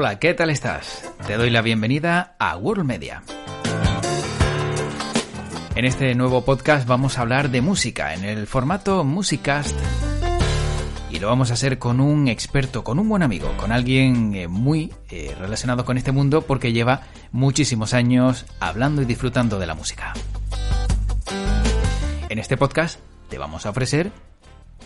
Hola, ¿qué tal estás? Te doy la bienvenida a World Media. En este nuevo podcast vamos a hablar de música en el formato Musicast y lo vamos a hacer con un experto, con un buen amigo, con alguien eh, muy eh, relacionado con este mundo porque lleva muchísimos años hablando y disfrutando de la música. En este podcast te vamos a ofrecer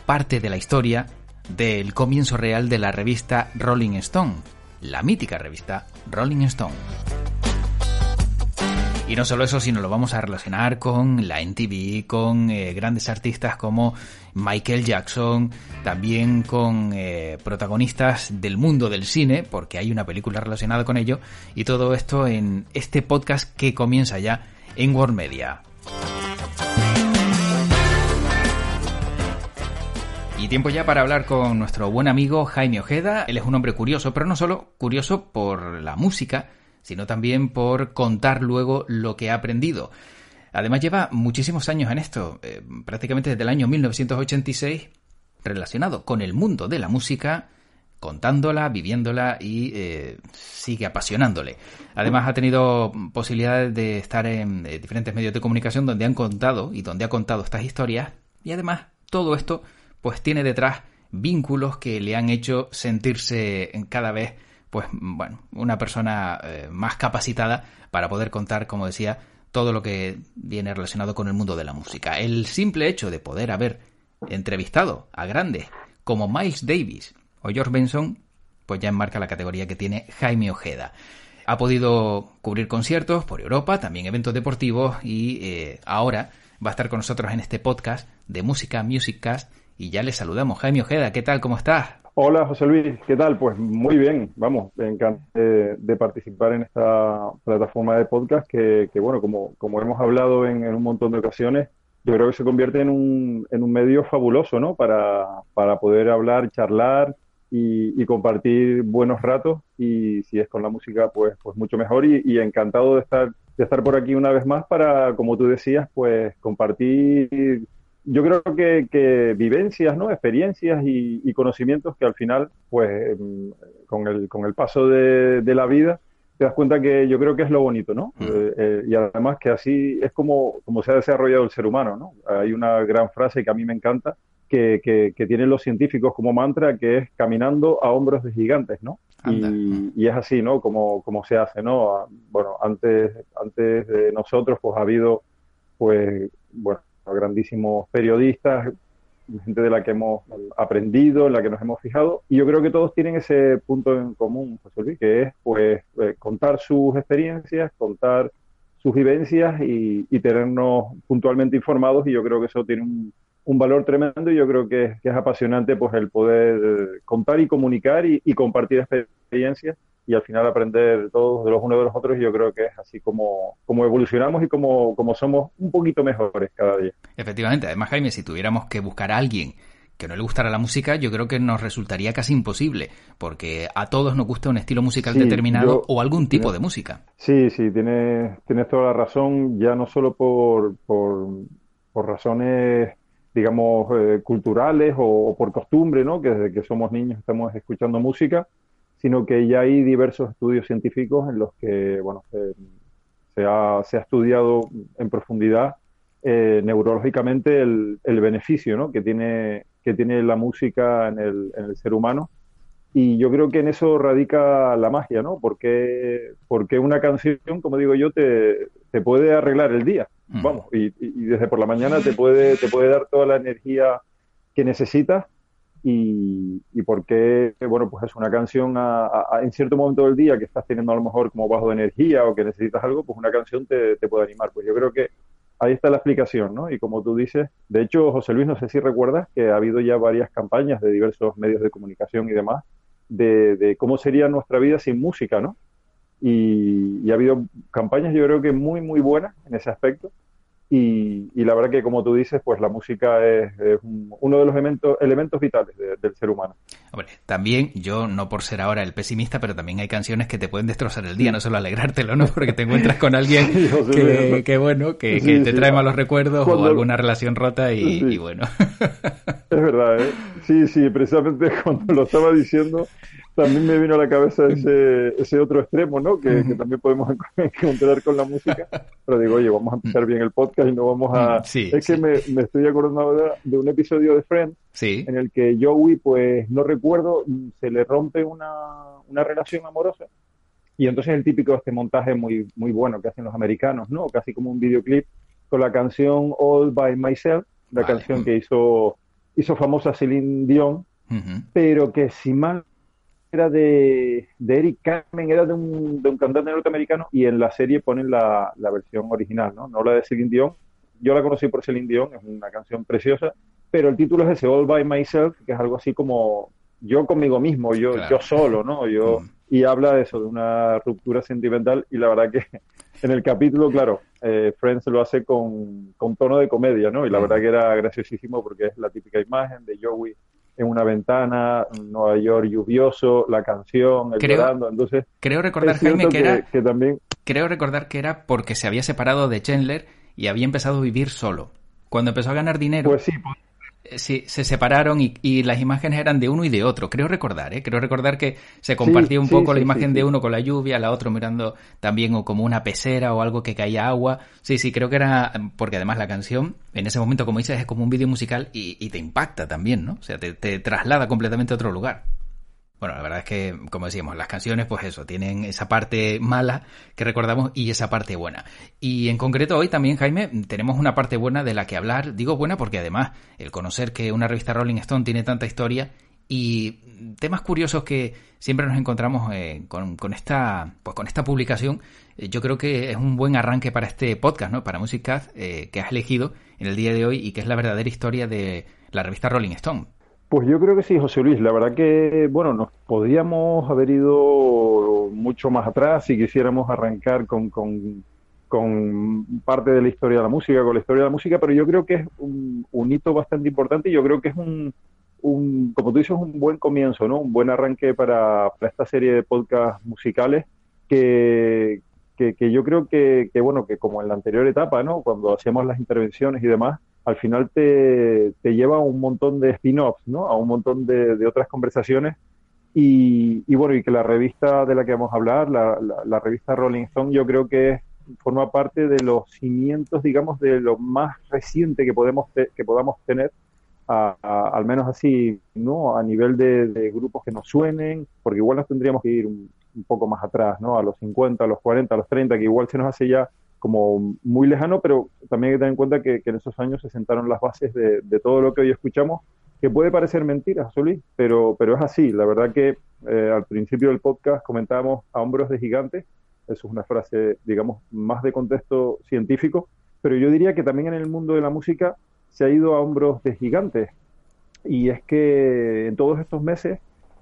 parte de la historia del comienzo real de la revista Rolling Stone, la mítica revista Rolling Stone. Y no solo eso, sino lo vamos a relacionar con la NTV, con eh, grandes artistas como Michael Jackson, también con eh, protagonistas del mundo del cine, porque hay una película relacionada con ello, y todo esto en este podcast que comienza ya en World Media. Y tiempo ya para hablar con nuestro buen amigo Jaime Ojeda. Él es un hombre curioso, pero no solo curioso por la música, sino también por contar luego lo que ha aprendido. Además lleva muchísimos años en esto, eh, prácticamente desde el año 1986, relacionado con el mundo de la música, contándola, viviéndola y eh, sigue apasionándole. Además ha tenido posibilidades de estar en eh, diferentes medios de comunicación donde han contado y donde ha contado estas historias y además todo esto pues tiene detrás vínculos que le han hecho sentirse cada vez, pues bueno, una persona eh, más capacitada para poder contar, como decía, todo lo que viene relacionado con el mundo de la música. El simple hecho de poder haber entrevistado a grandes como Miles Davis o George Benson, pues ya enmarca la categoría que tiene Jaime Ojeda. Ha podido cubrir conciertos por Europa, también eventos deportivos y eh, ahora va a estar con nosotros en este podcast de música Musiccast y ya le saludamos. Jaime Ojeda, ¿qué tal? ¿Cómo estás? Hola José Luis, ¿qué tal? Pues muy bien, vamos, encantado de, participar en esta plataforma de podcast que, bueno, como, como hemos hablado en, un montón de ocasiones, yo creo que se convierte en un, en un medio fabuloso, ¿no? Para, para poder hablar, charlar y, compartir buenos ratos y si es con la música, pues, pues mucho mejor y, y encantado de estar, de estar por aquí una vez más para, como tú decías, pues compartir yo creo que, vivencias, ¿no? experiencias y, conocimientos que al final, pues mm, con el, con el paso de, la vida, te das cuenta que yo creo que es lo bonito, ¿no? Mm. Eh, eh, y además que así es como, como se ha desarrollado el ser humano, ¿no? Hay una gran frase que a mí me encanta, que, que, tienen los científicos como mantra, que es caminando a hombros de gigantes, ¿no? Y, y, es así, ¿no? Como, como se hace, ¿no? Bueno, antes, antes de nosotros, pues ha habido, pues, bueno, grandísimos periodistas, gente de la que hemos aprendido, en la que nos hemos fijado, y yo creo que todos tienen ese punto en común, José Luis, que es pues eh, contar sus experiencias, contar sus vivencias y, tenernos puntualmente informados, y yo creo que eso tiene un, valor tremendo y yo creo que, es apasionante pues el poder contar y comunicar y compartir experiencias y al final aprender todos de los unos de los otros. Y yo creo que es así como, como evolucionamos y como, como somos un poquito mejores cada día. Efectivamente, además Jaime, si tuviéramos que buscar a alguien que no le gustara la música, yo creo que nos resultaría casi imposible, porque a todos nos gusta un estilo musical determinado o algún tipo de música. Sí, sí, tienes, tienes toda la razón, ya no solo por, por, por razones digamos, eh, culturales o, o, por costumbre, ¿no? Que desde que somos niños estamos escuchando música, sino que ya hay diversos estudios científicos en los que bueno, se, ha, se ha, estudiado en profundidad eh, neurológicamente el, el beneficio ¿no? que, tiene, que tiene la música en el, en el, ser humano. Y yo creo que en eso radica la magia, ¿no? Porque, porque una canción, como digo yo, te, te puede arreglar el día. Mm. Vamos, y, y, desde por la mañana te puede, te puede dar toda la energía que necesitas y, y porque, bueno, pues es una canción en cierto momento del día que estás teniendo a lo mejor como bajo de energía o que necesitas algo, pues una canción te, te puede animar. Pues yo creo que ahí está la explicación, ¿no? Y como tú dices, de hecho, José Luis, no sé si recuerdas que ha habido ya varias campañas de diversos medios de comunicación y demás de, de cómo sería nuestra vida sin música, ¿no? Y, y, ha habido campañas, yo creo que muy, muy buenas en ese aspecto. Y, la verdad que, como tú dices, pues la música es, uno de los elementos, elementos vitales del ser humano. Hombre, también yo, no por ser ahora el pesimista, pero también hay canciones que te pueden destrozar el día, no solo alegrártelo, ¿no? Porque te encuentras con alguien que, bueno, que, te trae malos recuerdos o alguna relación rota y, y bueno. Es verdad, ¿eh? Sí, sí, precisamente cuando lo estaba diciendo, también me vino a la cabeza ese, ese otro extremo, ¿no? Que, también podemos encontrar con la música. Pero digo, oye, vamos a empezar bien el podcast y no vamos a... es que me, me, estoy acordando ahora de un episodio de Friends en el que Joey, pues no recuerdo, se le rompe una, una relación amorosa. Y entonces el típico este montaje muy, muy bueno que hacen los americanos, ¿no? Casi como un videoclip con la canción All by Myself, la canción que hizo, hizo famosa Celine Dion, pero que si mal era de, de Eric Carmen, era de un, de un cantante norteamericano y en la serie ponen la, la versión original, ¿no? No la de Celine Dion. Yo la conocí por Celine Dion, es una canción preciosa, pero el título es ese All by Myself, que es algo así como yo conmigo mismo, yo, yo solo, ¿no? Yo, mm. Y habla de eso, de una ruptura sentimental y la verdad que en el capítulo, claro, eh, Friends lo hace con, con tono de comedia, ¿no? Y la mm. verdad que era graciosísimo porque es la típica imagen de Joey en una ventana, Nueva York lluvioso, la canción, el creo, entonces... Creo recordar, Jaime, que, era... Que también... Creo recordar que era porque se había separado de Chandler y había empezado a vivir solo. Cuando empezó a ganar dinero... Pues sí, pues Sí, se separaron y, las imágenes eran de uno y de otro. Creo recordar, ¿eh? Creo recordar que se compartía un poco la imagen de uno con la lluvia, la otra mirando también como una pecera o algo que caía agua. Sí, sí, creo que era, porque además la canción, en ese momento, como dices, es como un vídeo musical y, te impacta también, ¿no? O sea, te, te traslada completamente a otro lugar. Bueno, la verdad es que, como decíamos, las canciones, pues eso, tienen esa parte mala que recordamos y esa parte buena. Y en concreto hoy también, Jaime, tenemos una parte buena de la que hablar. Digo buena porque además el conocer que una revista Rolling Stone tiene tanta historia y temas curiosos que siempre nos encontramos eh, con, esta pues con esta publicación eh, yo creo que es un buen arranque para este podcast no para Music eh, que has elegido en el día de hoy y que es la verdadera historia de la revista Rolling Stone pues yo creo que sí, José Luis. La verdad que, bueno, nos podríamos haber ido mucho más atrás si quisiéramos arrancar con, con, parte de la historia de la música, con la historia de la música, pero yo creo que es un, hito bastante importante y yo creo que es un, un, como tú dices, un buen comienzo, ¿no? Un buen arranque para, esta serie de podcasts musicales que, que, yo creo que, que, bueno, que como en la anterior etapa, ¿no? Cuando hacíamos las intervenciones y demás, al final te, lleva a un montón de spin-offs, ¿no? A un montón de, otras conversaciones. Y, bueno, y que la revista de la que vamos a hablar, la, revista Rolling Stone, yo creo que forma parte de los cimientos, digamos, de lo más reciente que podemos que podamos tener, al menos así, ¿no? A nivel de, grupos que nos suenen, porque igual nos tendríamos que ir un, un, poco más atrás, ¿no? A los 50, a los 40, a los 30, que igual se nos hace ya como muy lejano, pero también hay que tener en cuenta que, en esos años se sentaron las bases de, todo lo que hoy escuchamos, que puede parecer mentira, Solí, pero, pero es así. La verdad que eh, al principio del podcast comentábamos a hombros de gigantes, eso es una frase, digamos, más de contexto científico, pero yo diría que también en el mundo de la música se ha ido a hombros de gigantes. Y es que en todos estos meses,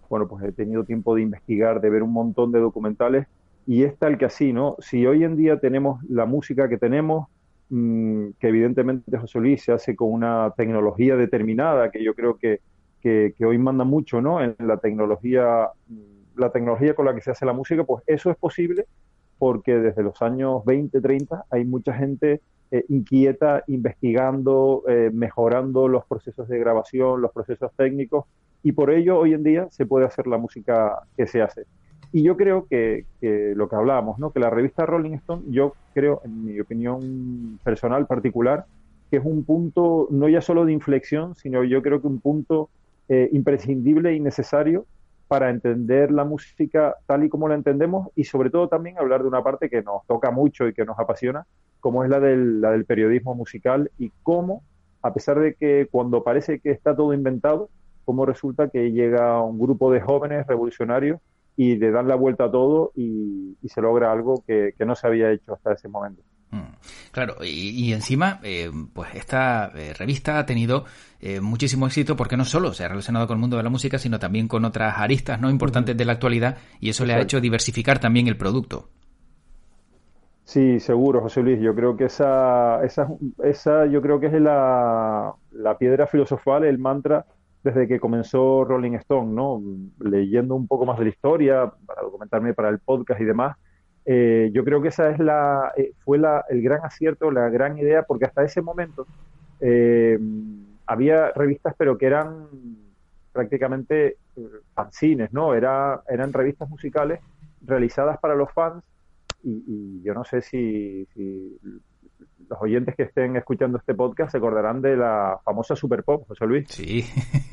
bueno, pues he tenido tiempo de investigar, de ver un montón de documentales y es tal que así, ¿no? Si hoy en día tenemos la música que tenemos, mm, que evidentemente José Luis se hace con una tecnología determinada, que yo creo que, que, hoy manda mucho, ¿no? En la tecnología, la tecnología con la que se hace la música, pues eso es posible porque desde los años 20, 30 hay mucha gente eh, inquieta, investigando, eh, mejorando los procesos de grabación, los procesos técnicos, y por ello hoy en día se puede hacer la música que se hace. Y yo creo que, lo que hablábamos, ¿no? que la revista Rolling Stone, yo creo, en mi opinión personal particular, que es un punto no ya solo de inflexión, sino yo creo que un punto eh, imprescindible y necesario para entender la música tal y como la entendemos y sobre todo también hablar de una parte que nos toca mucho y que nos apasiona, como es la del, la del periodismo musical y cómo, a pesar de que cuando parece que está todo inventado, cómo resulta que llega un grupo de jóvenes revolucionarios y le dan la vuelta a todo y, se logra algo que, no se había hecho hasta ese momento. Mm. Claro, y, encima, eh, pues esta eh, revista ha tenido eh, muchísimo éxito porque no solo se ha relacionado con el mundo de la música, sino también con otras aristas no importantes de la actualidad y eso le ha hecho diversificar también el producto. Sí, seguro, José Luis. Yo creo que esa, esa, esa yo creo que es la, la piedra filosofal, el mantra desde que comenzó Rolling Stone, ¿no? Leyendo un poco más de la historia, para documentarme para el podcast y demás, eh, yo creo que esa es la, eh, fue la, el gran acierto, la gran idea, porque hasta ese momento eh, había revistas, pero que eran prácticamente fanzines, ¿no? Era, eran revistas musicales realizadas para los fans y, yo no sé si, los oyentes que estén escuchando este podcast se acordarán de la famosa Super Pop, José Luis. Sí,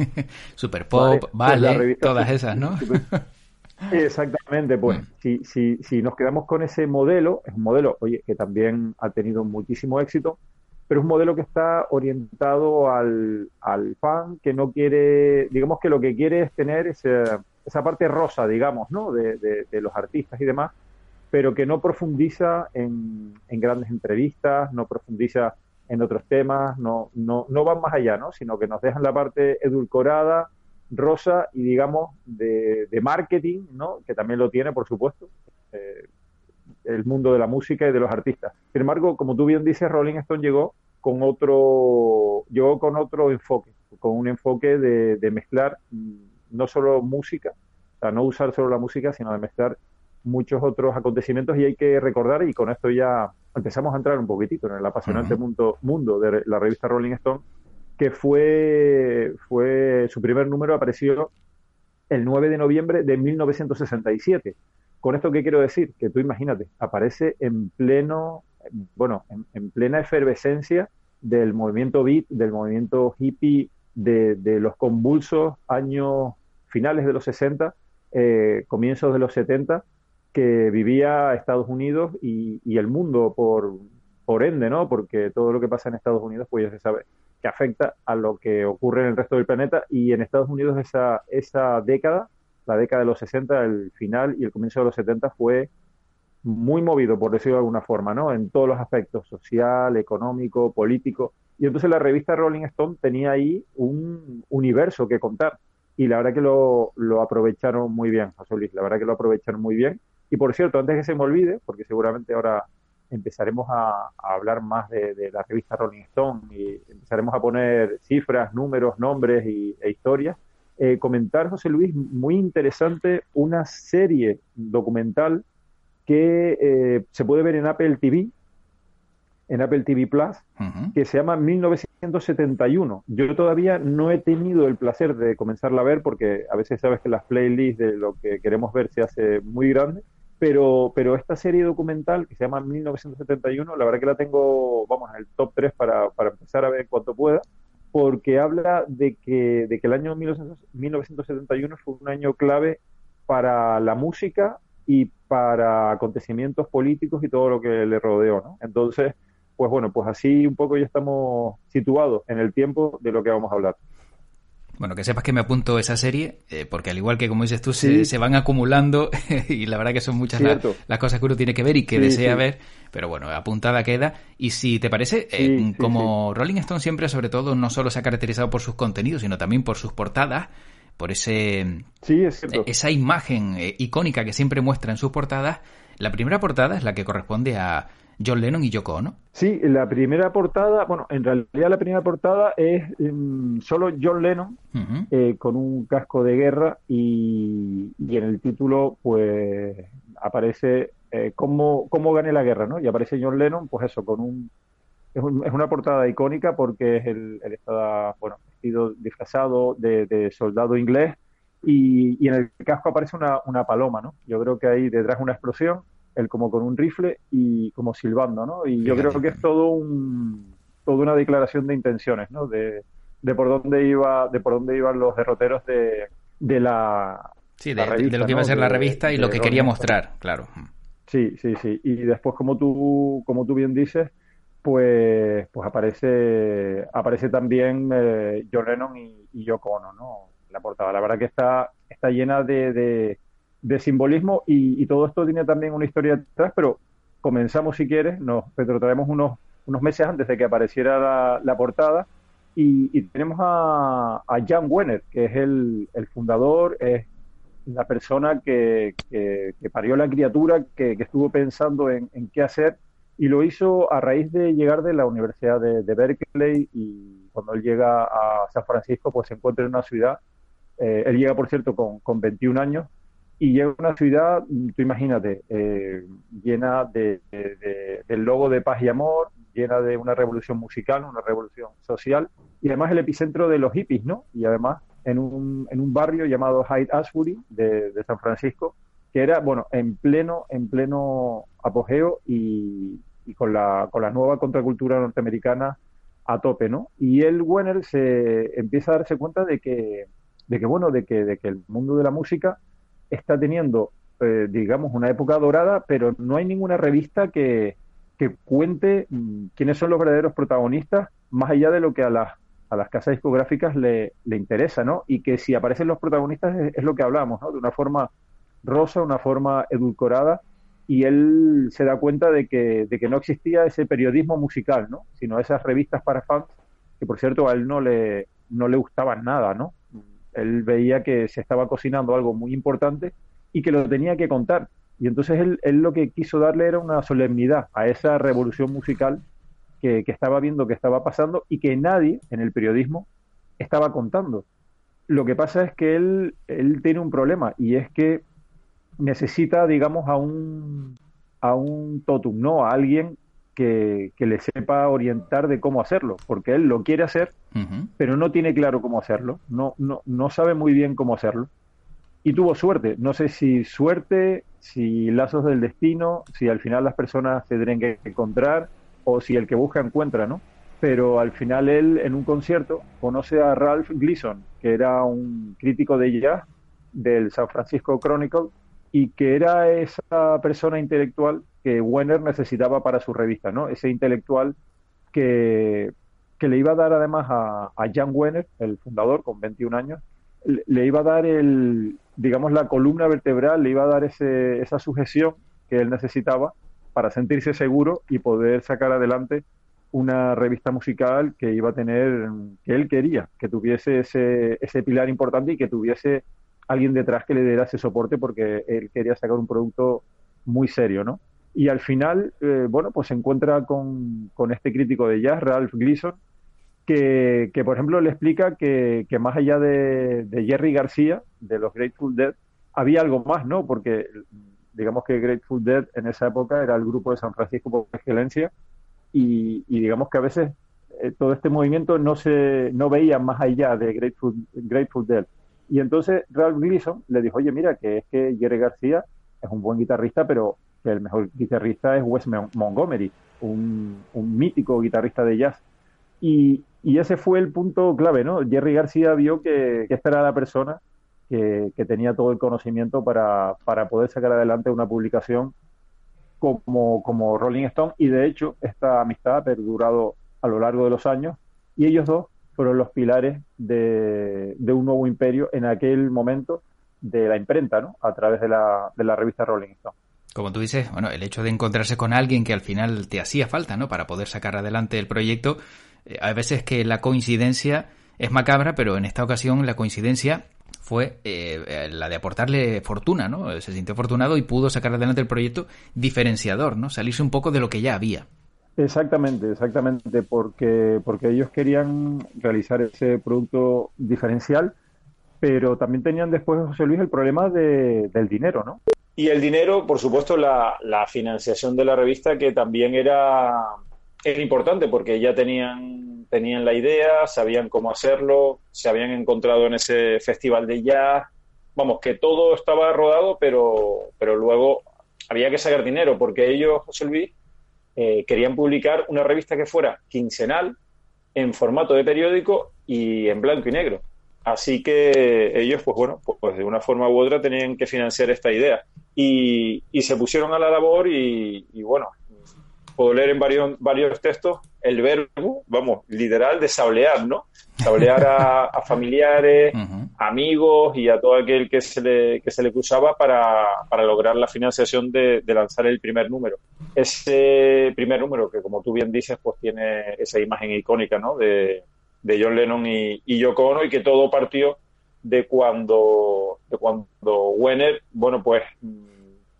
Super Pop, vale, todas esas, ¿no? Exactamente, pues mm. si, si, si nos quedamos con ese modelo, es un modelo, oye, que también ha tenido muchísimo éxito, pero es un modelo que está orientado al, al fan que no quiere, digamos que lo que quiere es tener esa, esa parte rosa, digamos, ¿no? De, de, los artistas y demás, pero que no profundiza en, en, grandes entrevistas, no profundiza en otros temas, no, no, no van más allá, ¿no? Sino que nos dejan la parte edulcorada, rosa y digamos de, de marketing, ¿no? Que también lo tiene, por supuesto. Eh, el mundo de la música y de los artistas. Sin embargo, como tú bien dices, Rolling Stone llegó con otro, llegó con otro enfoque, con un enfoque de, mezclar mm, no solo música, o sea, no usar solo la música, sino de mezclar muchos otros acontecimientos y hay que recordar, y con esto ya empezamos a entrar un poquitito en el apasionante mundo, mundo de la revista Rolling Stone, que fue, fue su primer número apareció el 9 de noviembre de 1967. ¿Con esto qué quiero decir? Que tú imagínate, aparece en pleno, bueno, en, plena efervescencia del movimiento beat, del movimiento hippie, de, los convulsos años finales de los 60, eh, comienzos de los 70, que vivía Estados Unidos y, el mundo por, por ende, ¿no? Porque todo lo que pasa en Estados Unidos, pues ya se sabe que afecta a lo que ocurre en el resto del planeta y en Estados Unidos esa, esa década la década de los 60, el final y el comienzo de los 70 fue muy movido, por decirlo de alguna forma, ¿no? En todos los aspectos, social, económico, político. Y entonces la revista Rolling Stone tenía ahí un universo que contar. Y la verdad que lo, lo aprovecharon muy bien, José Luis, la verdad que lo aprovecharon muy bien. Y por cierto, antes que se me olvide, porque seguramente ahora empezaremos a, hablar más de, la revista Rolling Stone y empezaremos a poner cifras, números, nombres y, e historias, eh, comentar, José Luis, muy interesante, una serie documental que eh, se puede ver en Apple TV, en Apple TV Plus, que se llama 1971. Yo todavía no he tenido el placer de comenzarla a ver porque a veces sabes que las playlists de lo que queremos ver se hace muy grande, pero, pero esta serie documental que se llama 1971, la verdad que la tengo, vamos, en el top 3 para, para empezar a ver cuanto pueda porque habla de que, de que el año 1971 fue un año clave para la música y para acontecimientos políticos y todo lo que le rodeó, ¿no? Entonces, pues bueno, pues así un poco ya estamos situados en el tiempo de lo que vamos a hablar. Bueno, que sepas que me apunto esa serie, eh, porque al igual que como dices tú, se, van acumulando y la verdad que son muchas las cosas que uno tiene que ver y que desea ver, pero bueno, apuntada queda. Y si te parece, eh, como Rolling Stone siempre, sobre todo, no solo se ha caracterizado por sus contenidos, sino también por sus portadas, por ese esa imagen eh, icónica que siempre muestra en sus portadas, la primera portada es la que corresponde a John Lennon y Yoko Ono. Sí, la primera portada, bueno, en realidad la primera portada es em, solo John Lennon eh, con un casco de guerra y, en el título pues aparece eh, cómo, cómo gané la guerra, ¿no? Y aparece John Lennon, pues eso, con un... Es, una portada icónica porque es el, el está, bueno, vestido disfrazado de, soldado inglés y, y, en el casco aparece una, una paloma, ¿no? Yo creo que ahí detrás una explosión él como con un rifle y como silbando, ¿no? Y yo creo que es todo un, toda una declaración de intenciones, ¿no? De, de por dónde iba, de por dónde iban los derroteros de, de la Sí, de, lo que iba a ser la revista y lo que quería mostrar, claro. Sí, sí, sí. Y después, como tú, como tú bien dices, pues, pues aparece, aparece también eh, John Lennon y, y Yoko Ono, ¿no? La portada. La verdad que está, está llena de, de simbolismo y, todo esto tiene también una historia detrás, pero comenzamos si quieres, nos retrotraemos unos, unos meses antes de que apareciera la, portada y, tenemos a, a, Jan Wenner, que es el, fundador, es la persona que, que, parió la criatura, que, estuvo pensando en, qué hacer y lo hizo a raíz de llegar de la Universidad de, Berkeley y cuando él llega a San Francisco pues se encuentra en una ciudad, eh, él llega por cierto con, con 21 años y llega una ciudad, tú imagínate, eh, llena de, del logo de paz y amor, llena de una revolución musical, una revolución social, y además el epicentro de los hippies, ¿no? Y además en un, en un barrio llamado Hyde Ashbury de, San Francisco, que era, bueno, en pleno, en pleno apogeo y, con, la, con la nueva contracultura norteamericana a tope, ¿no? Y el Wenner se empieza a darse cuenta de que, de que bueno, de que, de que el mundo de la música está teniendo, eh, digamos, una época dorada, pero no hay ninguna revista que, que cuente mm, quiénes son los verdaderos protagonistas, más allá de lo que a las, a las casas discográficas le, le interesa, ¿no? Y que si aparecen los protagonistas es, lo que hablamos, ¿no? De una forma rosa, una forma edulcorada, y él se da cuenta de que, de que no existía ese periodismo musical, ¿no? Sino esas revistas para fans, que por cierto a él no le, no le gustaban nada, ¿no? Él veía que se estaba cocinando algo muy importante y que lo tenía que contar y entonces él, él, lo que quiso darle era una solemnidad a esa revolución musical que, estaba viendo que estaba pasando y que nadie en el periodismo estaba contando. Lo que pasa es que él, él tiene un problema y es que necesita, digamos, a un, a un totum, ¿no? A alguien que, que, le sepa orientar de cómo hacerlo, porque él lo quiere hacer, pero no tiene claro cómo hacerlo, no, no, no sabe muy bien cómo hacerlo y tuvo suerte. No sé si suerte, si lazos del destino, si al final las personas se tienen que encontrar o si el que busca encuentra, ¿no? Pero al final él en un concierto conoce a Ralph Gleason, que era un crítico de jazz del San Francisco Chronicle y que era esa persona intelectual que Wenner necesitaba para su revista, ¿no? Ese intelectual que, que le iba a dar además a, Jan Wenner, el fundador, con 21 años, le iba a dar el, digamos, la columna vertebral, le iba a dar ese, esa sujeción que él necesitaba para sentirse seguro y poder sacar adelante una revista musical que iba a tener, que él quería, que tuviese ese, ese pilar importante y que tuviese alguien detrás que le diera ese soporte porque él quería sacar un producto muy serio, ¿no? Y al final, eh, bueno, pues se encuentra con, con este crítico de jazz, Ralph Gleason, que, por ejemplo, le explica que, más allá de, Jerry García, de los Grateful Dead, había algo más, ¿no? Porque digamos que Grateful Dead en esa época era el grupo de San Francisco por excelencia y, digamos que a veces eh, todo este movimiento no se no veía más allá de Grateful, Grateful Dead. Y entonces Ralph Gleason le dijo, oye, mira, que es que Jerry García es un buen guitarrista, pero el mejor guitarrista es Wes Montgomery, un, mítico guitarrista de jazz. Y, ese fue el punto clave, ¿no? Jerry García vio que, esta era la persona que, tenía todo el conocimiento para, poder sacar adelante una publicación como, como Rolling Stone y de hecho esta amistad ha perdurado a lo largo de los años y ellos dos fueron los pilares de, de un nuevo imperio en aquel momento de la imprenta, ¿no? A través de la, de la revista Rolling Stone como tú dices, bueno, el hecho de encontrarse con alguien que al final te hacía falta, ¿no? Para poder sacar adelante el proyecto, eh, a veces que la coincidencia es macabra, pero en esta ocasión la coincidencia fue eh, la de aportarle fortuna, ¿no? Se sintió afortunado y pudo sacar adelante el proyecto diferenciador, ¿no? Salirse un poco de lo que ya había. Exactamente, exactamente, porque, porque ellos querían realizar ese producto diferencial, pero también tenían después, José Luis, el problema de, del dinero, ¿no? Y el dinero, por supuesto, la, financiación de la revista, que también era era importante porque ya tenían, tenían la idea, sabían cómo hacerlo, se habían encontrado en ese festival de jazz. Vamos, que todo estaba rodado, pero, pero luego había que sacar dinero porque ellos, José Luis, eh, querían publicar una revista que fuera quincenal, en formato de periódico y en blanco y negro. Así que ellos, pues bueno, pues, pues de una forma u otra tenían que financiar esta idea. Y, y se pusieron a la labor y, y bueno, puedo leer en varios, varios textos el verbo, vamos, literal, de sablear, ¿no? Sablear a, familiares, amigos y a todo aquel que se le, que se le cruzaba para, para lograr la financiación de, lanzar el primer número. Ese primer número, que como tú bien dices, pues tiene esa imagen icónica, ¿no? De, de John Lennon y, y Yoko Ono y que todo partió de cuando, de cuando Wenner, bueno, pues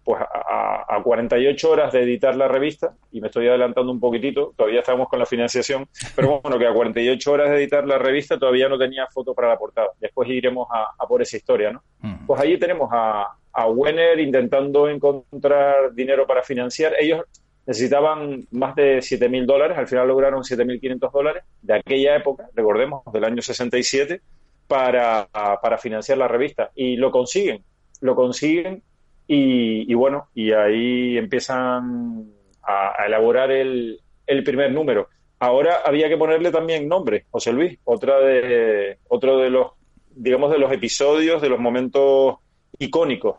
pues a, 48 horas de editar la revista, y me estoy adelantando un poquitito, todavía estamos con la financiación, pero bueno, que a 48 horas de editar la revista todavía no tenía foto para la portada. Después iremos a, por esa historia, ¿no? Mm. Pues allí tenemos a, a Wenner intentando encontrar dinero para financiar. Ellos necesitaban más de 7.000 dólares, al final lograron 7.500 dólares de aquella época, recordemos, del año 67, para, para financiar la revista. Y lo consiguen, lo consiguen y, bueno, y ahí empiezan a, elaborar el, el, primer número. Ahora había que ponerle también nombre, José Luis, otra de, otro de los, digamos, de los episodios, de los momentos icónicos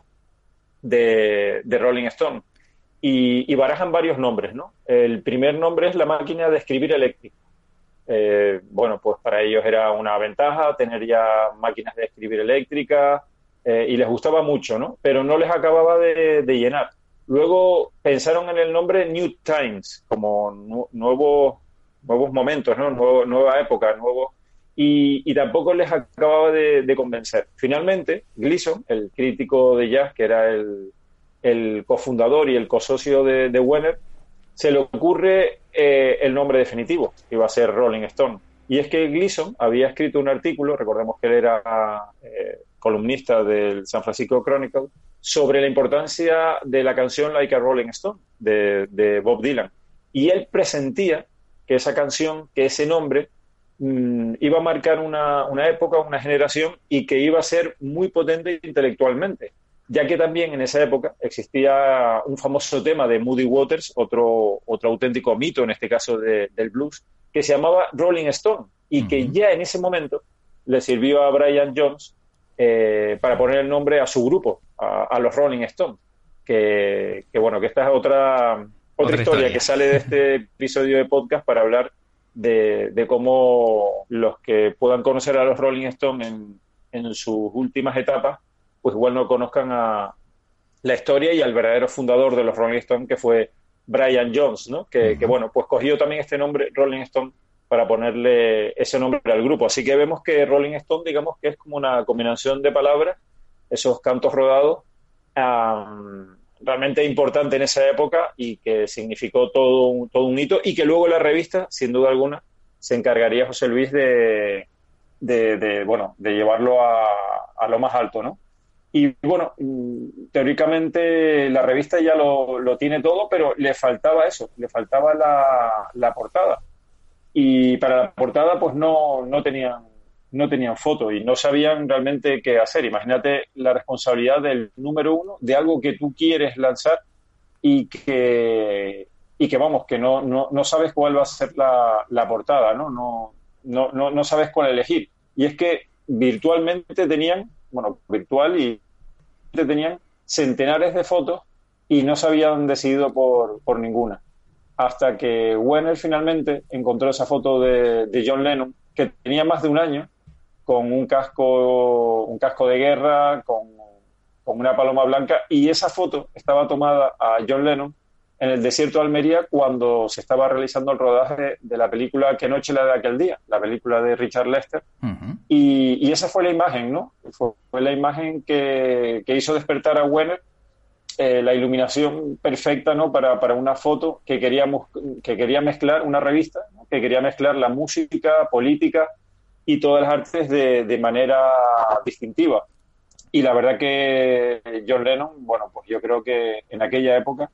de, de Rolling Stone. Y, y, barajan varios nombres, ¿no? El primer nombre es la máquina de escribir eléctrica. Eh, bueno, pues para ellos era una ventaja tener ya máquinas de escribir eléctrica, eh, y les gustaba mucho, ¿no? Pero no les acababa de, llenar. Luego pensaron en el nombre New Times, como nuevos, nuevos momentos, ¿no? nueva época, nuevo y, tampoco les acababa de, convencer. Finalmente, Gleason, el crítico de jazz, que era el, el cofundador y el cosocio de, de Wenner, se le ocurre eh, el nombre definitivo, que iba a ser Rolling Stone. Y es que Gleason había escrito un artículo, recordemos que él era eh, columnista del San Francisco Chronicle, sobre la importancia de la canción Like a Rolling Stone de, Bob Dylan. Y él presentía que esa canción, que ese nombre, mm, iba a marcar una, una, época, una generación y que iba a ser muy potente intelectualmente, ya que también en esa época existía un famoso tema de Moody Waters, otro, otro auténtico mito, en este caso del blues, que se llamaba Rolling Stone y que ya en ese momento le sirvió a Brian Jones eh, para poner el nombre a su grupo, a, los Rolling Stones. Que, bueno, que esta es otra, otra, historia, que sale de este episodio de podcast para hablar de, cómo los que puedan conocer a los Rolling Stones en, en sus últimas etapas, pues igual no conozcan a la historia y al verdadero fundador de los Rolling Stones, que fue Brian Jones, ¿no? Que, que, bueno, pues cogió también este nombre, Rolling Stone, para ponerle ese nombre al grupo. Así que vemos que Rolling Stone, digamos que es como una combinación de palabras, esos cantos rodados, realmente importante en esa época y que significó todo un, todo un hito y que luego la revista, sin duda alguna, se encargaría José Luis de, de, bueno, de llevarlo a, a, lo más alto, ¿no? Y bueno, teóricamente la revista ya lo, lo, tiene todo, pero le faltaba eso, le faltaba la, la portada y para la portada pues no, no tenían no tenían foto y no sabían realmente qué hacer. Imagínate la responsabilidad del número uno de algo que tú quieres lanzar y que, y que vamos, que no, no, no sabes cuál va a ser la, la portada, ¿no? No, no, no, no sabes cuál elegir. Y es que virtualmente tenían, bueno, virtual y tenían centenares de fotos y no se habían decidido por, por ninguna. Hasta que Werner finalmente encontró esa foto de, John Lennon, que tenía más de un año, con un casco, un casco de guerra, con, una paloma blanca, y esa foto estaba tomada a John Lennon en el desierto de Almería cuando se estaba realizando el rodaje de la película Qué noche la de aquel día, la película de Richard Lester. y, esa fue la imagen, ¿no? Fue, la imagen que, que, hizo despertar a Werner eh, la iluminación perfecta ¿no? para, para, una foto que, queríamos, que quería mezclar, una revista, que quería mezclar la música, política y todas las artes de, de, manera distintiva. Y la verdad que John Lennon, bueno, pues yo creo que en aquella época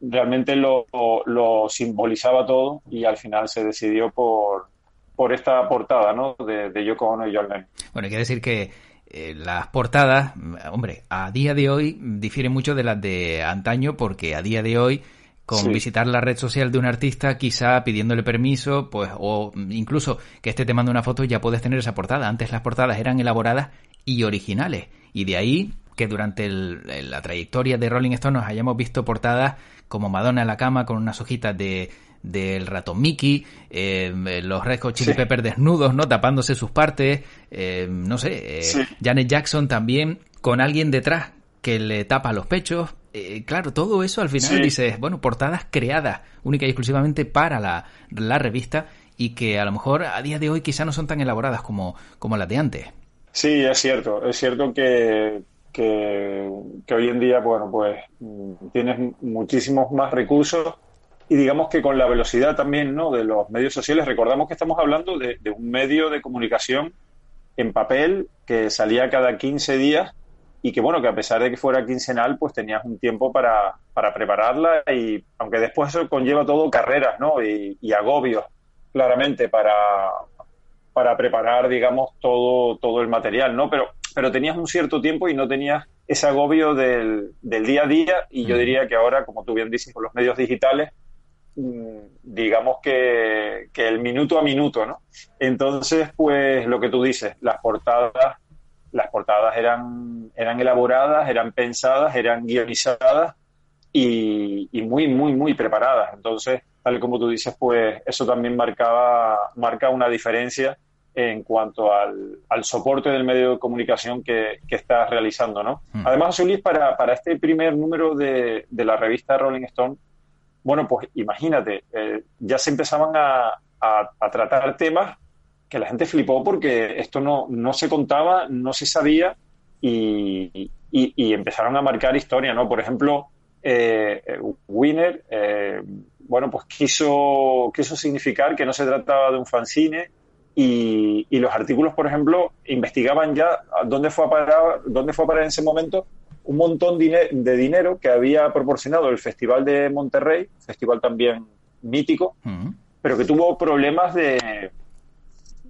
realmente lo, lo simbolizaba todo y al final se decidió por, por esta portada ¿no? de, de Yoko Ono y John Lennon. Bueno, hay que decir que eh, las portadas, hombre, a día de hoy difieren mucho de las de antaño porque a día de hoy con visitar la red social de un artista, quizá pidiéndole permiso, pues, o incluso que este te mande una foto, ya puedes tener esa portada. Antes las portadas eran elaboradas y originales. Y de ahí que durante la trayectoria de Rolling Stone nos hayamos visto portadas como Madonna en la cama con unas hojitas de, del ratón Mickey, eh, los Red Hot Chili Peppers desnudos, ¿no? Tapándose sus partes, eh, no sé, eh, Janet Jackson también con alguien detrás que le tapa los pechos. claro, todo eso al final dices, bueno, portadas creadas única y exclusivamente para la, la, revista y que a lo mejor a día de hoy quizá no son tan elaboradas como, como las de antes. Sí, es cierto, es cierto que, que, que hoy en día, bueno, pues mm, tienes muchísimos más recursos y digamos que con la velocidad también ¿no? de los medios sociales, recordamos que estamos hablando de, un medio de comunicación en papel que salía cada 15 días y que bueno, que a pesar de que fuera quincenal, pues tenías un tiempo para, para prepararla y aunque después eso conlleva todo carreras ¿no? y, agobios claramente para, para preparar, digamos, todo, todo el material, ¿no? Pero, pero tenías un cierto tiempo y no tenías ese agobio del, del día a día y yo diría que ahora, como tú bien dices, con los medios digitales, mm, digamos que, que, el minuto a minuto, ¿no? Entonces, pues lo que tú dices, las portadas, las portadas eran, eran elaboradas, eran pensadas, eran guionizadas y, y muy, muy, muy preparadas. Entonces, tal como tú dices, pues eso también marcaba, marca una diferencia en cuanto al, al soporte del medio de comunicación que, que estás realizando, ¿no? Mm. Además, Luis, para, para este primer número de, de, la revista Rolling Stone, bueno, pues imagínate, eh, ya se empezaban a, a, a, tratar temas que la gente flipó porque esto no, no se contaba, no se sabía y, y, y empezaron a marcar historia, ¿no? Por ejemplo, eh, Winner, eh, bueno, pues quiso, quiso significar que no se trataba de un fanzine y, y, los artículos, por ejemplo, investigaban ya dónde fue a parar, dónde fue a parar en ese momento un montón de dinero que había proporcionado el Festival de Monterrey, festival también mítico, uh -huh. pero que tuvo problemas de,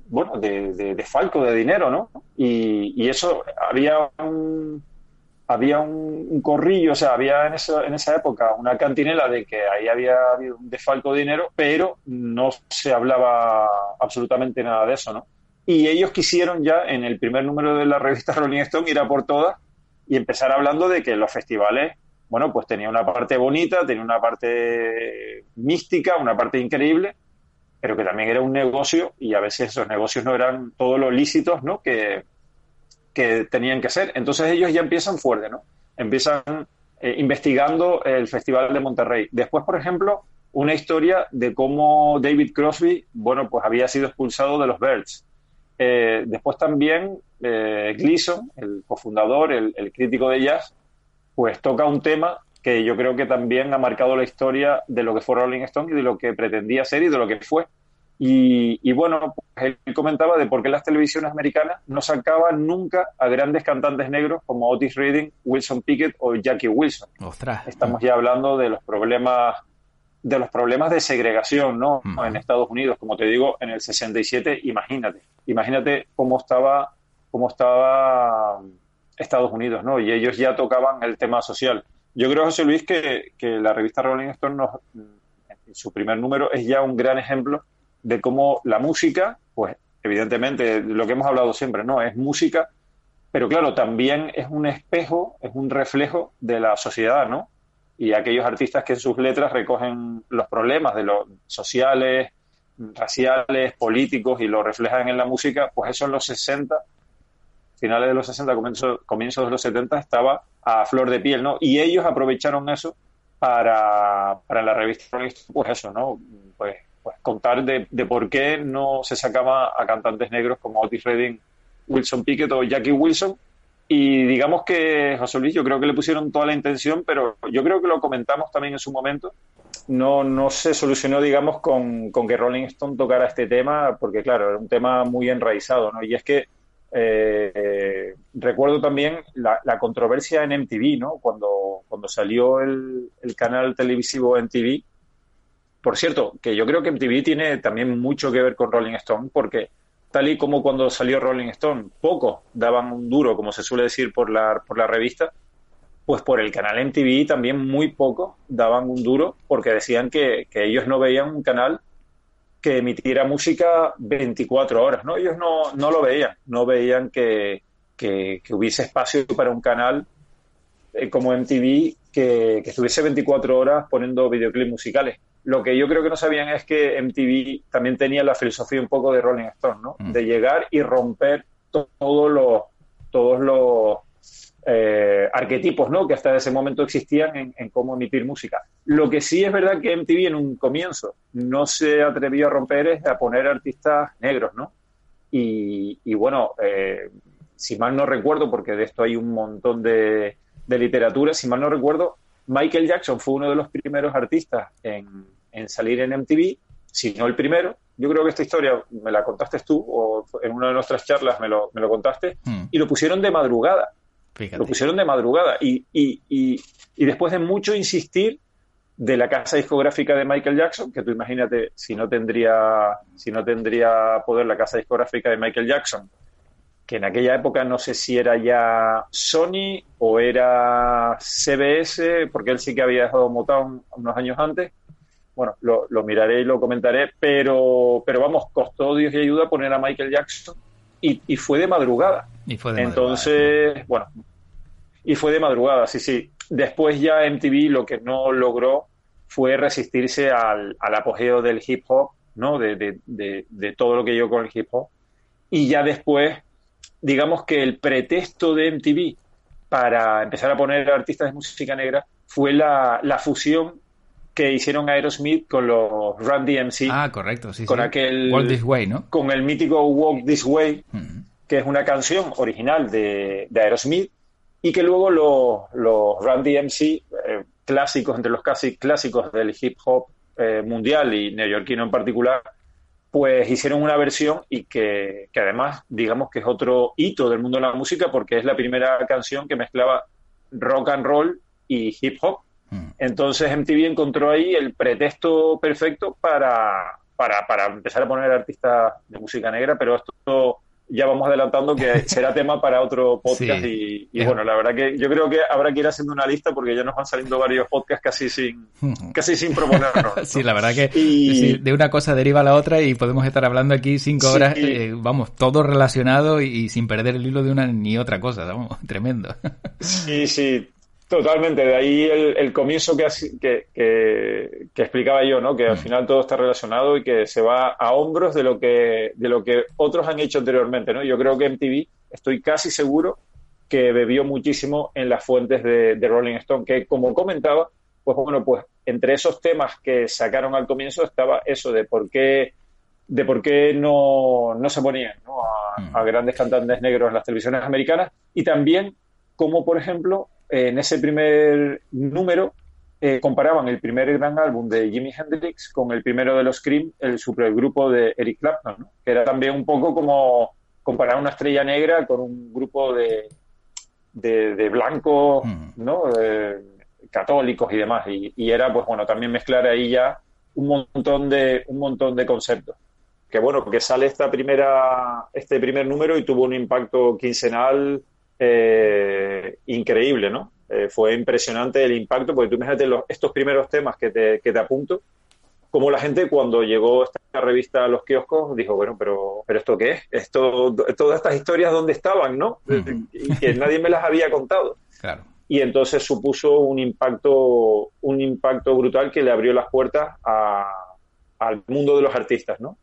bueno, de, de, de falco de dinero, ¿no? Y, y eso había un, había un, un, corrillo, o sea, había en, eso, en esa época una cantinela de que ahí había habido un desfalco de dinero, pero no se hablaba absolutamente nada de eso, ¿no? Y ellos quisieron ya en el primer número de la revista Rolling Stone ir a por todas y empezar hablando de que los festivales, bueno, pues tenía una parte bonita, tenía una parte mística, una parte increíble, pero que también era un negocio y a veces esos negocios no eran todos los lícitos, ¿no? Que, que tenían que hacer. Entonces ellos ya empiezan fuerte, ¿no? Empiezan eh, investigando el Festival de Monterrey. Después, por ejemplo, una historia de cómo David Crosby, bueno, pues había sido expulsado de los Birds. Eh, después también eh, Gleason, el cofundador, el, el, crítico de jazz, pues toca un tema que yo creo que también ha marcado la historia de lo que fue Rolling Stone y de lo que pretendía ser y de lo que fue. Y, y, bueno, pues él comentaba de por qué las televisiones americanas no sacaban nunca a grandes cantantes negros como Otis Redding, Wilson Pickett o Jackie Wilson. Ostras. Estamos ya hablando de los problemas de los problemas de segregación, ¿no? En Estados Unidos, como te digo, en el 67, imagínate, imagínate cómo estaba cómo estaba Estados Unidos, ¿no? Y ellos ya tocaban el tema social. Yo creo, José Luis, que, que la revista Rolling Stone nos, en su primer número es ya un gran ejemplo de cómo la música, pues evidentemente lo que hemos hablado siempre, ¿no? Es música, pero claro, también es un espejo, es un reflejo de la sociedad, ¿no? Y aquellos artistas que en sus letras recogen los problemas de los sociales, raciales, políticos y lo reflejan en la música, pues eso en los 60, finales de los 60, comienzos, comienzos de los 70, estaba a flor de piel, ¿no? Y ellos aprovecharon eso para, para la revista, pues eso, ¿no? Pues pues, contar de, de, por qué no se sacaba a cantantes negros como Otis Redding, Wilson Pickett o Jackie Wilson. Y digamos que José Luis, yo creo que le pusieron toda la intención, pero yo creo que lo comentamos también en su momento. No, no se solucionó, digamos, con, con que Rolling Stone tocara este tema, porque claro, era un tema muy enraizado, ¿no? Y es que eh, recuerdo también la, la, controversia en MTV, ¿no? Cuando, cuando salió el, el canal televisivo MTV, por cierto, que yo creo que MTV tiene también mucho que ver con Rolling Stone, porque tal y como cuando salió Rolling Stone, pocos daban un duro, como se suele decir por la, por la revista, pues por el canal MTV también muy pocos daban un duro, porque decían que, que ellos no veían un canal que emitiera música 24 horas, ¿no? Ellos no, no lo veían, no veían que, que, que hubiese espacio para un canal eh, como MTV que, que estuviese 24 horas poniendo videoclips musicales lo que yo creo que no sabían es que MTV también tenía la filosofía un poco de Rolling Stone, ¿no? Mm. De llegar y romper todos los, todos los eh, arquetipos, ¿no? Que hasta ese momento existían en, en, cómo emitir música. Lo que sí es verdad que MTV en un comienzo no se atrevió a romper es a poner artistas negros, ¿no? Y, y bueno, eh, si mal no recuerdo, porque de esto hay un montón de, de literatura, si mal no recuerdo, Michael Jackson fue uno de los primeros artistas en, en, salir en MTV, si no el primero. Yo creo que esta historia me la contaste tú o en una de nuestras charlas me lo, me lo contaste mm. y lo pusieron de madrugada. Fíjate. Lo pusieron de madrugada y, y, y, y, después de mucho insistir, de la casa discográfica de Michael Jackson, que tú imagínate si no tendría, si no tendría poder la casa discográfica de Michael Jackson, que en aquella época no sé si era ya Sony o era CBS, porque él sí que había dejado Motown unos años antes. Bueno, lo, miraré y lo comentaré, pero, pero vamos, costó Dios y ayuda poner a Michael Jackson y, fue de madrugada. Y fue de Entonces, bueno, y fue de madrugada, sí, sí. Después ya MTV lo que no logró fue resistirse al, apogeo del hip hop, ¿no? De, de, todo lo que yo con el hip hop. Y ya después, digamos que el pretexto de MTV para empezar a poner artistas de música negra fue la, la fusión que hicieron Aerosmith con los Run DMC. Ah, correcto, sí, Con aquel... Walk This Way, ¿no? Con el mítico Walk This Way, que es una canción original de, de Aerosmith y que luego los, los Run DMC, eh, clásicos, entre los casi clásicos del hip hop eh, mundial y neoyorquino en particular, pues hicieron una versión y que, que, además, digamos que es otro hito del mundo de la música porque es la primera canción que mezclaba rock and roll y hip hop. Mm. Entonces MTV encontró ahí el pretexto perfecto para, para, para empezar a poner artistas de música negra, pero esto ya vamos adelantando que será tema para otro podcast y, bueno, la verdad que yo creo que habrá que ir haciendo una lista porque ya nos van saliendo varios podcasts casi sin casi sin proponernos. Sí, la verdad que de una cosa deriva a la otra y podemos estar hablando aquí cinco horas, eh, vamos, todo relacionado y, sin perder el hilo de una ni otra cosa, vamos, tremendo. Sí, sí, Totalmente, de ahí el, comienzo que, que, que, explicaba yo, ¿no? que al mm. final todo está relacionado y que se va a hombros de lo que, de lo que otros han hecho anteriormente. ¿no? Yo creo que MTV, estoy casi seguro que bebió muchísimo en las fuentes de, Rolling Stone, que como comentaba, pues bueno, pues entre esos temas que sacaron al comienzo estaba eso de por qué, de por qué no, no se ponían ¿no? A, mm. a grandes cantantes negros en las televisiones americanas y también como, por ejemplo, en ese primer número eh, comparaban el primer gran álbum de Jimi Hendrix con el primero de los Cream, el supergrupo de Eric Clapton, que era también un poco como comparar una estrella negra con un grupo de, de, blancos, mm. ¿no? católicos y demás. Y, y, era, pues bueno, también mezclar ahí ya un montón de, un montón de conceptos. Que bueno, que sale esta primera, este primer número y tuvo un impacto quincenal eh, increíble, ¿no? Eh, fue impresionante el impacto, porque tú imagínate los, estos primeros temas que te, que te apunto, como la gente cuando llegó esta revista a los kioscos dijo, bueno, pero, pero ¿esto qué es? Esto, todas estas historias, ¿dónde estaban, no? Y que nadie me las había contado. Claro. Y entonces supuso un impacto, un impacto brutal que le abrió las puertas al mundo de los artistas, ¿no?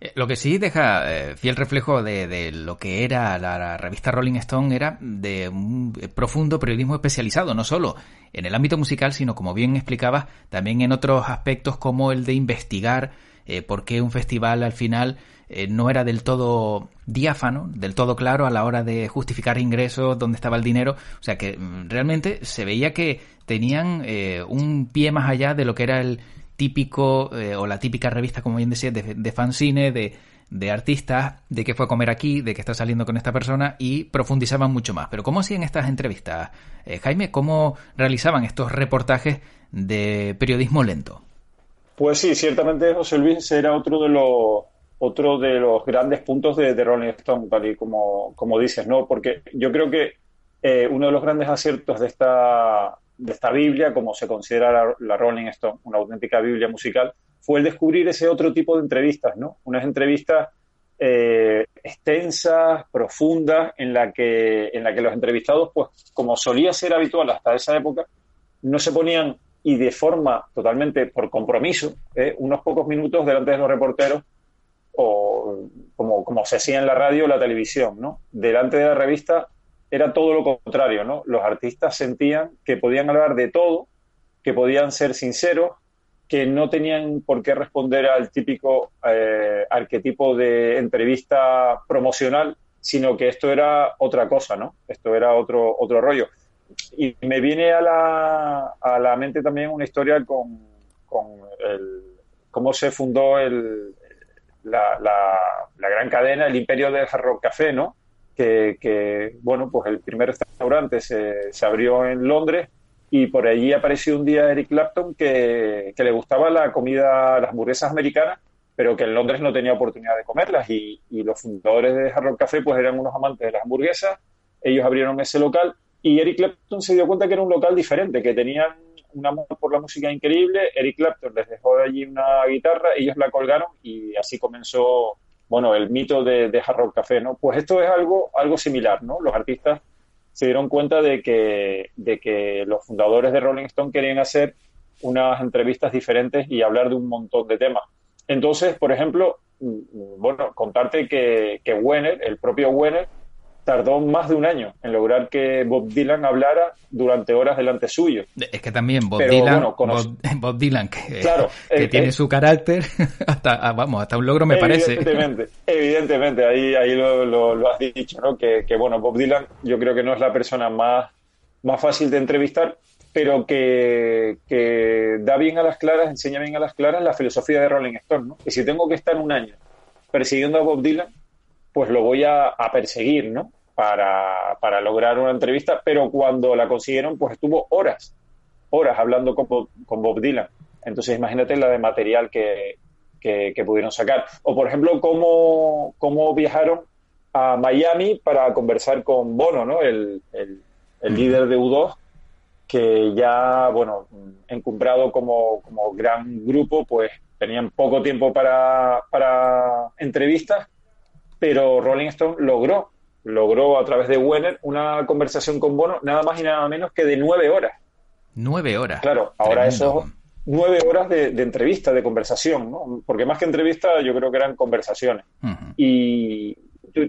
Eh, lo que sí deja eh, fiel reflejo de, lo que era la, revista Rolling Stone era de un profundo periodismo especializado, no solo en el ámbito musical, sino como bien explicabas, también en otros aspectos como el de investigar eh, por qué un festival al final no era del todo diáfano, del todo claro a la hora de justificar ingresos, dónde estaba el dinero. O sea que mm, realmente se veía que tenían un pie más allá de lo que era el, típico eh, o la típica revista, como bien decía, de, de fanzine, de, de artistas, de qué fue a comer aquí, de qué está saliendo con esta persona y profundizaban mucho más. Pero ¿cómo hacían estas entrevistas, eh, Jaime? ¿Cómo realizaban estos reportajes de periodismo lento? Pues sí, ciertamente José Luis era otro de los otro de los grandes puntos de, Rolling Stone, tal y como, como dices, ¿no? Porque yo creo que eh, uno de los grandes aciertos de esta de esta Biblia, como se considera la, Rolling Stone, una auténtica Biblia musical, fue el descubrir ese otro tipo de entrevistas, ¿no? Unas entrevistas eh, extensas, profundas, en la que en la que los entrevistados, pues, como solía ser habitual hasta esa época, no se ponían y de forma totalmente por compromiso, ¿eh? unos pocos minutos delante de los reporteros o como, como se hacía en la radio o la televisión, ¿no? Delante de la revista era todo lo contrario, ¿no? Los artistas sentían que podían hablar de todo, que podían ser sinceros, que no tenían por qué responder al típico eh, arquetipo de entrevista promocional, sino que esto era otra cosa, ¿no? Esto era otro, otro rollo. Y me viene a la, a la mente también una historia con, el, cómo se fundó el, la, la, gran cadena, el imperio del Hard Café, ¿no? Que, bueno, pues el primer restaurante se, abrió en Londres y por allí apareció un día Eric Clapton que, le gustaba la comida, las hamburguesas americanas, pero que en Londres no tenía oportunidad de comerlas. Y, los fundadores de Hard Café pues eran unos amantes de las hamburguesas, ellos abrieron ese local y Eric Clapton se dio cuenta que era un local diferente, que tenían un amor por la música increíble, Eric Clapton les dejó de allí una guitarra, ellos la colgaron y así comenzó, bueno, el mito de, de Hard Café, ¿no? Pues esto es algo, algo similar, ¿no? Los artistas se dieron cuenta de que, de que los fundadores de Rolling Stone querían hacer unas entrevistas diferentes y hablar de un montón de temas. Entonces, por ejemplo, mm, bueno, contarte que, que Wenner, el propio Wenner, tardó más de un año en lograr que Bob Dylan hablara durante horas delante suyo. Es que también Bob Dylan, Bob, Dylan, que, claro, que tiene su carácter, hasta ah, vamos, hasta un logro me parece. Evidentemente, evidentemente, ahí, ahí lo, lo, has dicho, ¿no? Que, que, bueno, Bob Dylan yo creo que no es la persona más, más fácil de entrevistar, pero que, que da bien a las claras, enseña bien a las claras la filosofía de Rolling Stone, ¿no? Que si tengo que estar un año persiguiendo a Bob Dylan, pues lo voy a, a perseguir, ¿no? Para, para lograr una entrevista, pero cuando la consiguieron, pues estuvo horas, horas hablando con Bob, con Bob Dylan. Entonces imagínate la de material que, que, pudieron sacar. O por ejemplo, cómo, cómo viajaron a Miami para conversar con Bono, ¿no? El, el, líder de U2, que ya, bueno, encumbrado como, como gran grupo, pues tenían poco tiempo para, para entrevistas, pero Rolling Stone logró logró a través de Wenner una conversación con Bono nada más y nada menos que de nueve horas. Nueve horas. Claro, ahora eso nueve horas de, entrevista, de conversación, ¿no? Porque más que entrevista yo creo que eran conversaciones. Y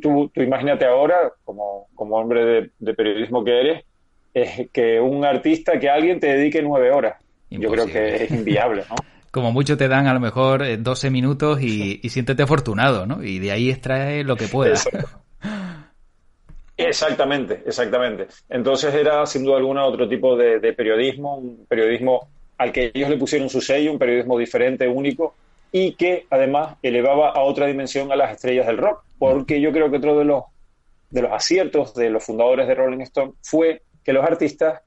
tú, imagínate ahora, como, como hombre de, periodismo que eres, es que un artista, que alguien te dedique nueve horas. Yo creo que es inviable, ¿no? como mucho te dan a lo mejor 12 minutos y, y siéntete afortunado, ¿no? Y de ahí extrae lo que puedas. Exactamente, exactamente. Entonces era sin duda alguna otro tipo de, periodismo, un periodismo al que ellos le pusieron su sello, un periodismo diferente, único, y que además elevaba a otra dimensión a las estrellas del rock, porque yo creo que otro de los, de los aciertos de los fundadores de Rolling Stone fue que los artistas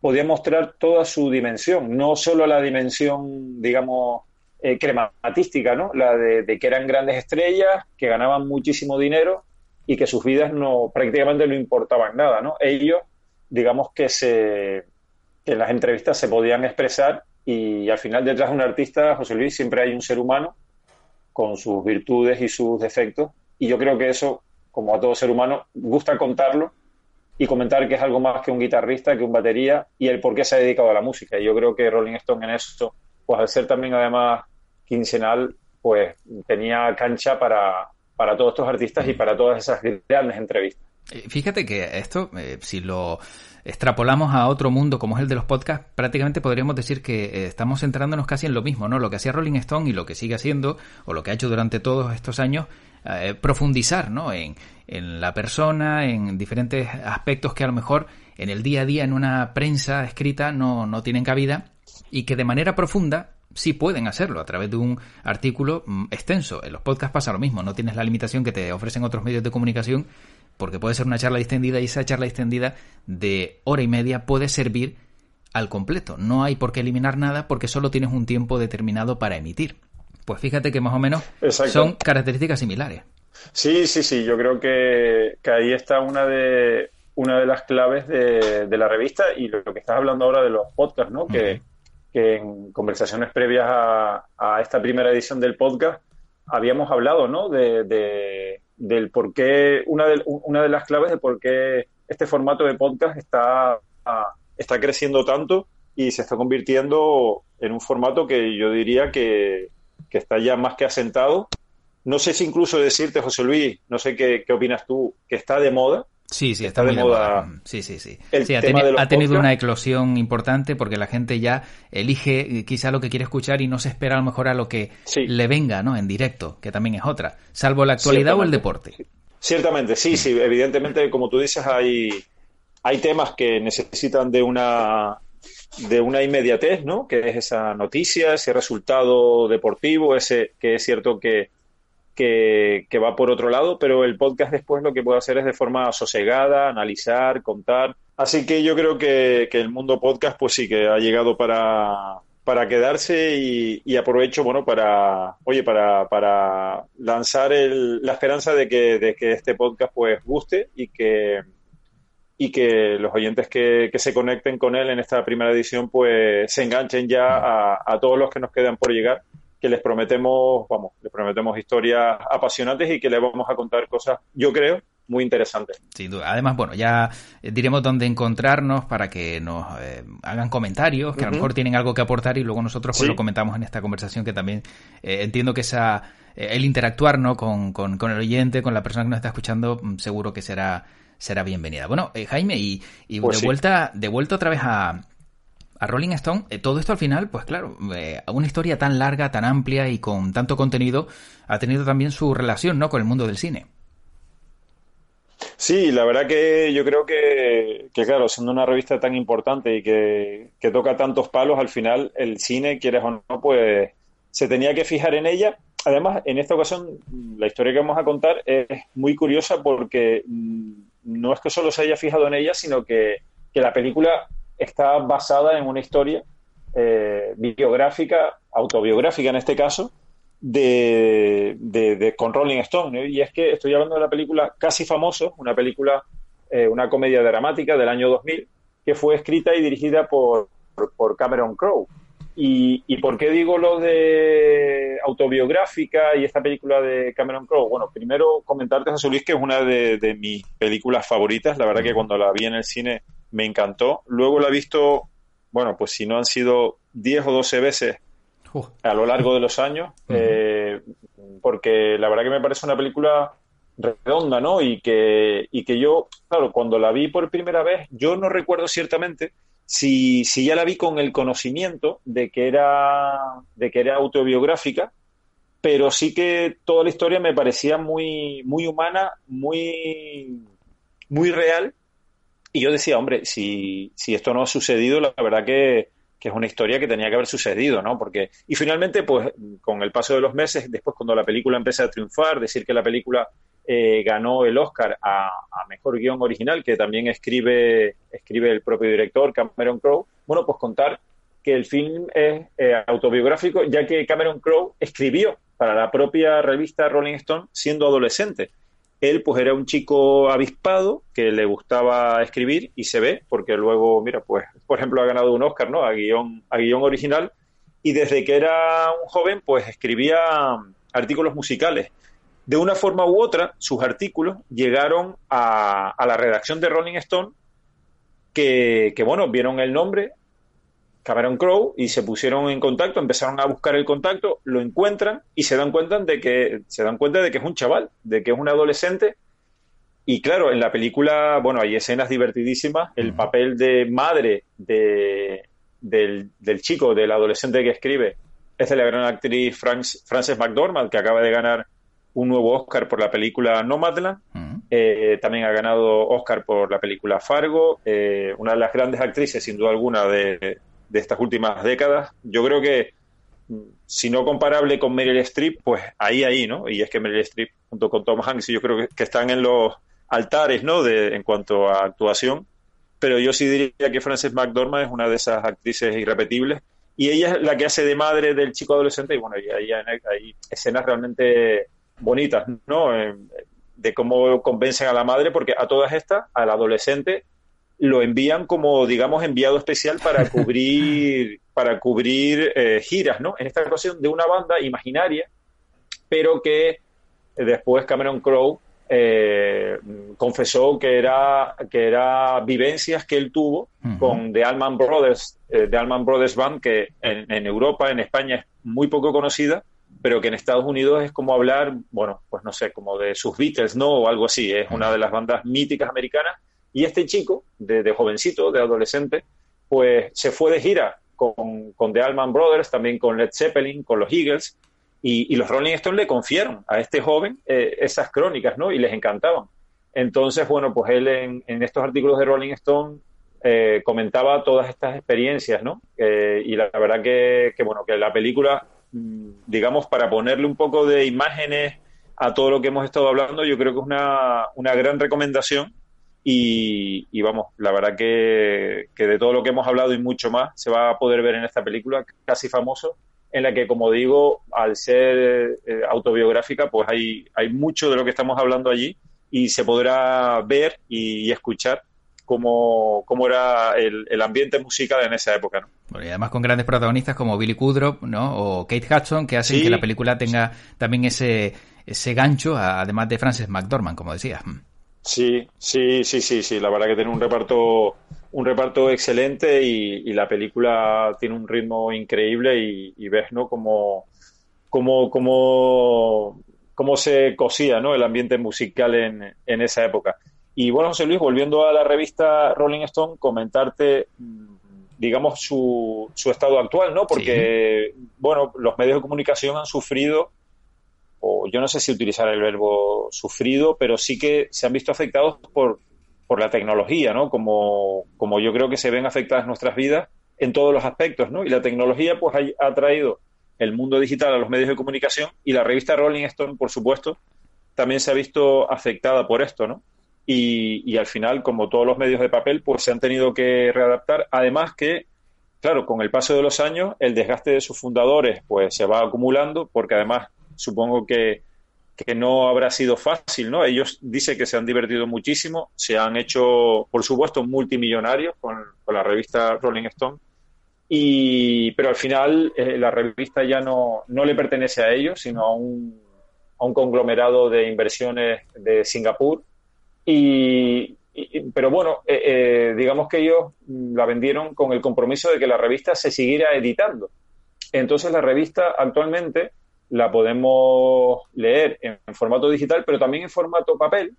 podían mostrar toda su dimensión, no solo la dimensión, digamos, eh, crematística, ¿no? La de que eran grandes estrellas, que ganaban muchísimo dinero, y que sus vidas no prácticamente no importaban nada, ¿no? Ellos, digamos que se que en las entrevistas se podían expresar y al final detrás de un artista, José Luis, siempre hay un ser humano con sus virtudes y sus defectos y yo creo que eso, como a todo ser humano, gusta contarlo y comentar que es algo más que un guitarrista, que un batería y el por qué se ha dedicado a la música. Y yo creo que Rolling Stone en eso, pues al ser también además quincenal, pues tenía cancha para, para todos estos artistas y para todas esas grandes entrevistas. Eh, fíjate que esto, eh, si lo extrapolamos a otro mundo como es el de los podcasts, prácticamente podríamos decir que eh, estamos centrándonos casi en lo mismo, ¿no? Lo que hacía Rolling Stone y lo que sigue haciendo, o lo que ha hecho durante todos estos años, profundizar, ¿no? En, en la persona, en diferentes aspectos que a lo mejor en el día a día en una prensa escrita no, no tienen cabida y que de manera profunda sí pueden hacerlo a través de un artículo mm, extenso. En los podcasts pasa lo mismo, no tienes la limitación que te ofrecen otros medios de comunicación porque puede ser una charla extendida y esa charla extendida de hora y media puede servir al completo. No hay por qué eliminar nada porque solo tienes un tiempo determinado para emitir. Pues fíjate que más o menos son características similares. Sí, sí, sí. Yo creo que, ahí está una de una de las claves de, la revista y lo, que estás hablando ahora de los podcasts, ¿no? Que, que en conversaciones previas a, esta primera edición del podcast habíamos hablado, ¿no? De, del por qué, una de, una de las claves de por qué este formato de podcast está, está creciendo tanto y se está convirtiendo en un formato que yo diría que, que está ya más que asentado. No sé si incluso decirte, José Luis, no sé qué, qué opinas tú, que está de moda, Sí, sí, está, muy de moda. Sí, sí, sí. ha, tenido una eclosión importante porque la gente ya elige eh, quizá lo que quiere escuchar y no se espera a lo mejor a lo que le venga, ¿no? En directo, que también es otra. Salvo la actualidad o el deporte. Ciertamente, sí, sí. Evidentemente, como tú dices, hay, hay temas que necesitan de una de una inmediatez, ¿no? Que es esa noticia, ese resultado deportivo, ese que es cierto que que, va por otro lado, pero el podcast después lo que puede hacer es de forma sosegada, analizar, contar, Así que yo creo que, el mundo podcast, pues sí, que ha llegado para, para quedarse y, aprovecho, bueno, para, oye, para, para lanzar el, la esperanza de que, de que este podcast pues guste y que, y que los oyentes que, que, se conecten con él en esta primera edición pues se enganchen ya a, todos los que nos quedan por llegar que les prometemos vamos les prometemos historias apasionantes y que les vamos a contar cosas yo creo muy interesantes. Sin duda. Además bueno ya eh, diremos dónde encontrarnos para que nos eh, hagan comentarios que a lo mejor tienen algo que aportar y luego nosotros pues lo comentamos en esta conversación que también eh, entiendo que esa el interactuar ¿no? con, con, con el oyente con la persona que nos está escuchando mm, seguro que será será bienvenida. Bueno, Jaime, y, pues de, vuelta, de vuelta otra vez a, a Rolling Stone, eh, todo esto al final, pues claro, eh, una historia tan larga, tan amplia y con tanto contenido, ha tenido también su relación, ¿no?, con el mundo del cine. Sí, la verdad que yo creo que, claro, siendo una revista tan importante y que, que, toca tantos palos, al final el cine, quieres o no, pues se tenía que fijar en ella. Además, en esta ocasión, la historia que vamos a contar es muy curiosa porque mm, no es que solo se haya fijado en ella, sino que, la película está basada en una historia eh, biográfica, autobiográfica en este caso, de, de, con Rolling Stone. Y es que estoy hablando de la película Casi Famoso, una película, eh, una comedia dramática del año 2000, que fue escrita y dirigida por, por Cameron Crowe. ¿Y, por qué digo lo de autobiográfica y esta película de Cameron Crowe? Bueno, primero comentarte, José Luis, que es una de, mis películas favoritas. La verdad que cuando la vi en el cine me encantó. Luego la he visto, bueno, pues si no han sido 10 o 12 veces a lo largo de los años, eh, porque la verdad que me parece una película redonda, ¿no? Y que, y que yo, claro, cuando la vi por primera vez, yo no recuerdo ciertamente si, si ya la vi con el conocimiento de que era, de que era autobiográfica, pero sí que toda la historia me parecía muy, muy humana, muy, muy real. Y yo decía, hombre, si, si esto no ha sucedido, la verdad que, que es una historia que tenía que haber sucedido, ¿no? Porque, y finalmente, pues, con el paso de los meses, después cuando la película empezó a triunfar, decir que la película eh, ganó el Oscar a, Mejor Guión Original, que también escribe, escribe el propio director Cameron Crowe. Bueno, pues contar que el film es eh, autobiográfico, ya que Cameron Crowe escribió para la propia revista Rolling Stone siendo adolescente. Él pues era un chico avispado que le gustaba escribir y se ve, porque luego, mira, pues por ejemplo ha ganado un Oscar, ¿no? A guion, a guion original y desde que era un joven pues escribía artículos musicales de una forma u otra, sus artículos llegaron a, la redacción de Rolling Stone, que, bueno, vieron el nombre, Cameron Crowe, y se pusieron en contacto, empezaron a buscar el contacto, lo encuentran y se dan cuenta de que, se dan cuenta de que es un chaval, de que es un adolescente. Y claro, en la película, bueno, hay escenas divertidísimas. El papel de madre de, del, del, chico, del adolescente que escribe, es de la gran actriz Frances McDormand, que acaba de ganar un nuevo Oscar por la película Nomadland. Eh, también ha ganado Oscar por la película Fargo. Eh, una de las grandes actrices, sin duda alguna, de, estas últimas décadas. Yo creo que, si no comparable con Meryl Streep, pues ahí, ahí, ¿no? Y es que Meryl Streep, junto con Tom Hanks, yo creo que, están en los altares, ¿no? De, en cuanto a actuación. Pero yo sí diría que Frances McDormand es una de esas actrices irrepetibles. Y ella es la que hace de madre del chico adolescente. Y bueno, y ahí hay escenas realmente bonitas, ¿no? De cómo convencen a la madre, porque a todas estas, al adolescente, lo envían como, digamos, enviado especial para cubrir, para cubrir eh, giras, ¿no? En esta ocasión de una banda imaginaria, pero que después Cameron Crowe eh, confesó que era, que era vivencias que él tuvo con The Allman Brothers, The Allman Brothers Band, que en, en, Europa, en España es muy poco conocida, pero que en Estados Unidos es como hablar, bueno, pues no sé, como de sus Beatles, ¿no? O algo así, es una de las bandas míticas americanas. Y este chico, de, jovencito, de adolescente, pues se fue de gira con, con, The Allman Brothers, también con Led Zeppelin, con los Eagles, y, los Rolling Stones le confiaron a este joven eh, esas crónicas, ¿no? Y les encantaban. Entonces, bueno, pues él en, estos artículos de Rolling Stone eh, comentaba todas estas experiencias, ¿no? Eh, y la, verdad que, que, bueno, que la película Mm, digamos, para ponerle un poco de imágenes a todo lo que hemos estado hablando, yo creo que es una, una gran recomendación Y, vamos, la verdad que, que, de todo lo que hemos hablado y mucho más se va a poder ver en esta película casi famoso, en la que, como digo, al ser eh, autobiográfica, pues hay, hay mucho de lo que estamos hablando allí y se podrá ver y, escuchar cómo, cómo era el, el, ambiente musical en esa época. ¿no? y además con grandes protagonistas como Billy Kudrow ¿no? o Kate Hudson, que hacen que la película tenga también ese, ese gancho, además de Frances McDormand, como decías. Sí, sí, sí, sí, sí. La verdad que tiene un reparto, un reparto excelente y, la película tiene un ritmo increíble y, ves, ¿no? Como, como, como, cómo se cosía, ¿no? El ambiente musical en, en esa época. Y bueno, José Luis, volviendo a la revista Rolling Stone, comentarte, digamos, su, su estado actual, ¿no? Porque, bueno, los medios de comunicación han sufrido o yo no sé si utilizar el verbo sufrido, pero sí que se han visto afectados por, por la tecnología, ¿no? Como, como yo creo que se ven afectadas nuestras vidas en todos los aspectos, ¿no? Y la tecnología, pues, ha, traído el mundo digital a los medios de comunicación y la revista Rolling Stone, por supuesto, también se ha visto afectada por esto, ¿no? Y, y, al final, como todos los medios de papel, pues se han tenido que readaptar. Además que, claro, con el paso de los años, el desgaste de sus fundadores, pues se va acumulando, porque además supongo que, no habrá sido fácil, ¿no? Ellos dicen que se han divertido muchísimo, se han hecho, por supuesto, multimillonarios con, la revista Rolling Stone, y, pero al final eh, la revista ya no, no le pertenece a ellos, sino a un, a un conglomerado de inversiones de Singapur. Y, pero bueno, eh, eh, digamos que ellos la vendieron con el compromiso de que la revista se siguiera editando. Entonces la revista actualmente la podemos leer en, formato digital, pero también en formato papel.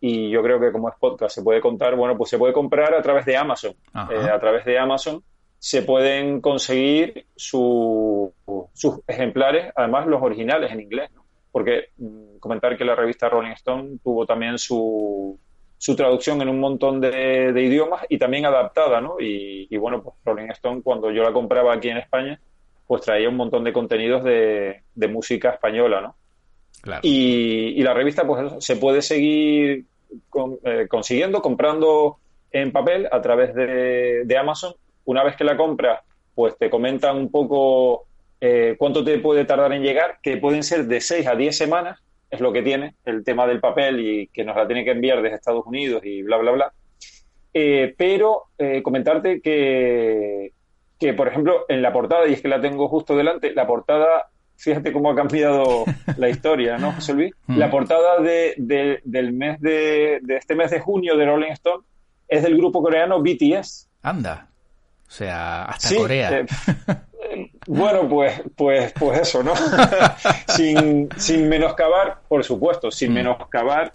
Y yo creo que como es podcast se puede contar, bueno, pues se puede comprar a través de Amazon. Eh, a través de Amazon se pueden conseguir sus ejemplares, además los originales en inglés, porque mm, comentar que la revista Rolling Stone tuvo también su, su traducción en un montón de, idiomas y también adaptada, ¿no? Y, y, bueno, pues Rolling Stone, cuando yo la compraba aquí en España, pues traía un montón de contenidos de, música española, ¿no? Y, la revista pues se puede seguir eh, consiguiendo, comprando en papel a través de, Amazon. Una vez que la compras, pues te comentan un poco eh, cuánto te puede tardar en llegar, que pueden ser de 6 a 10 semanas, es lo que tiene el tema del papel y que nos la tiene que enviar desde Estados Unidos y bla, bla, bla. Eh, pero comentarte que que, por ejemplo, en la portada, y es que la tengo justo delante, la portada, fíjate cómo ha cambiado la historia, ¿no, José Luis? Mm. La portada de, del mes de, de este mes de junio de Rolling Stone es del grupo coreano BTS. Anda. O sea, hasta Corea. Eh, bueno, pues, pues, pues eso, ¿no? sin, sin menoscabar, por supuesto, sin mm. menoscabar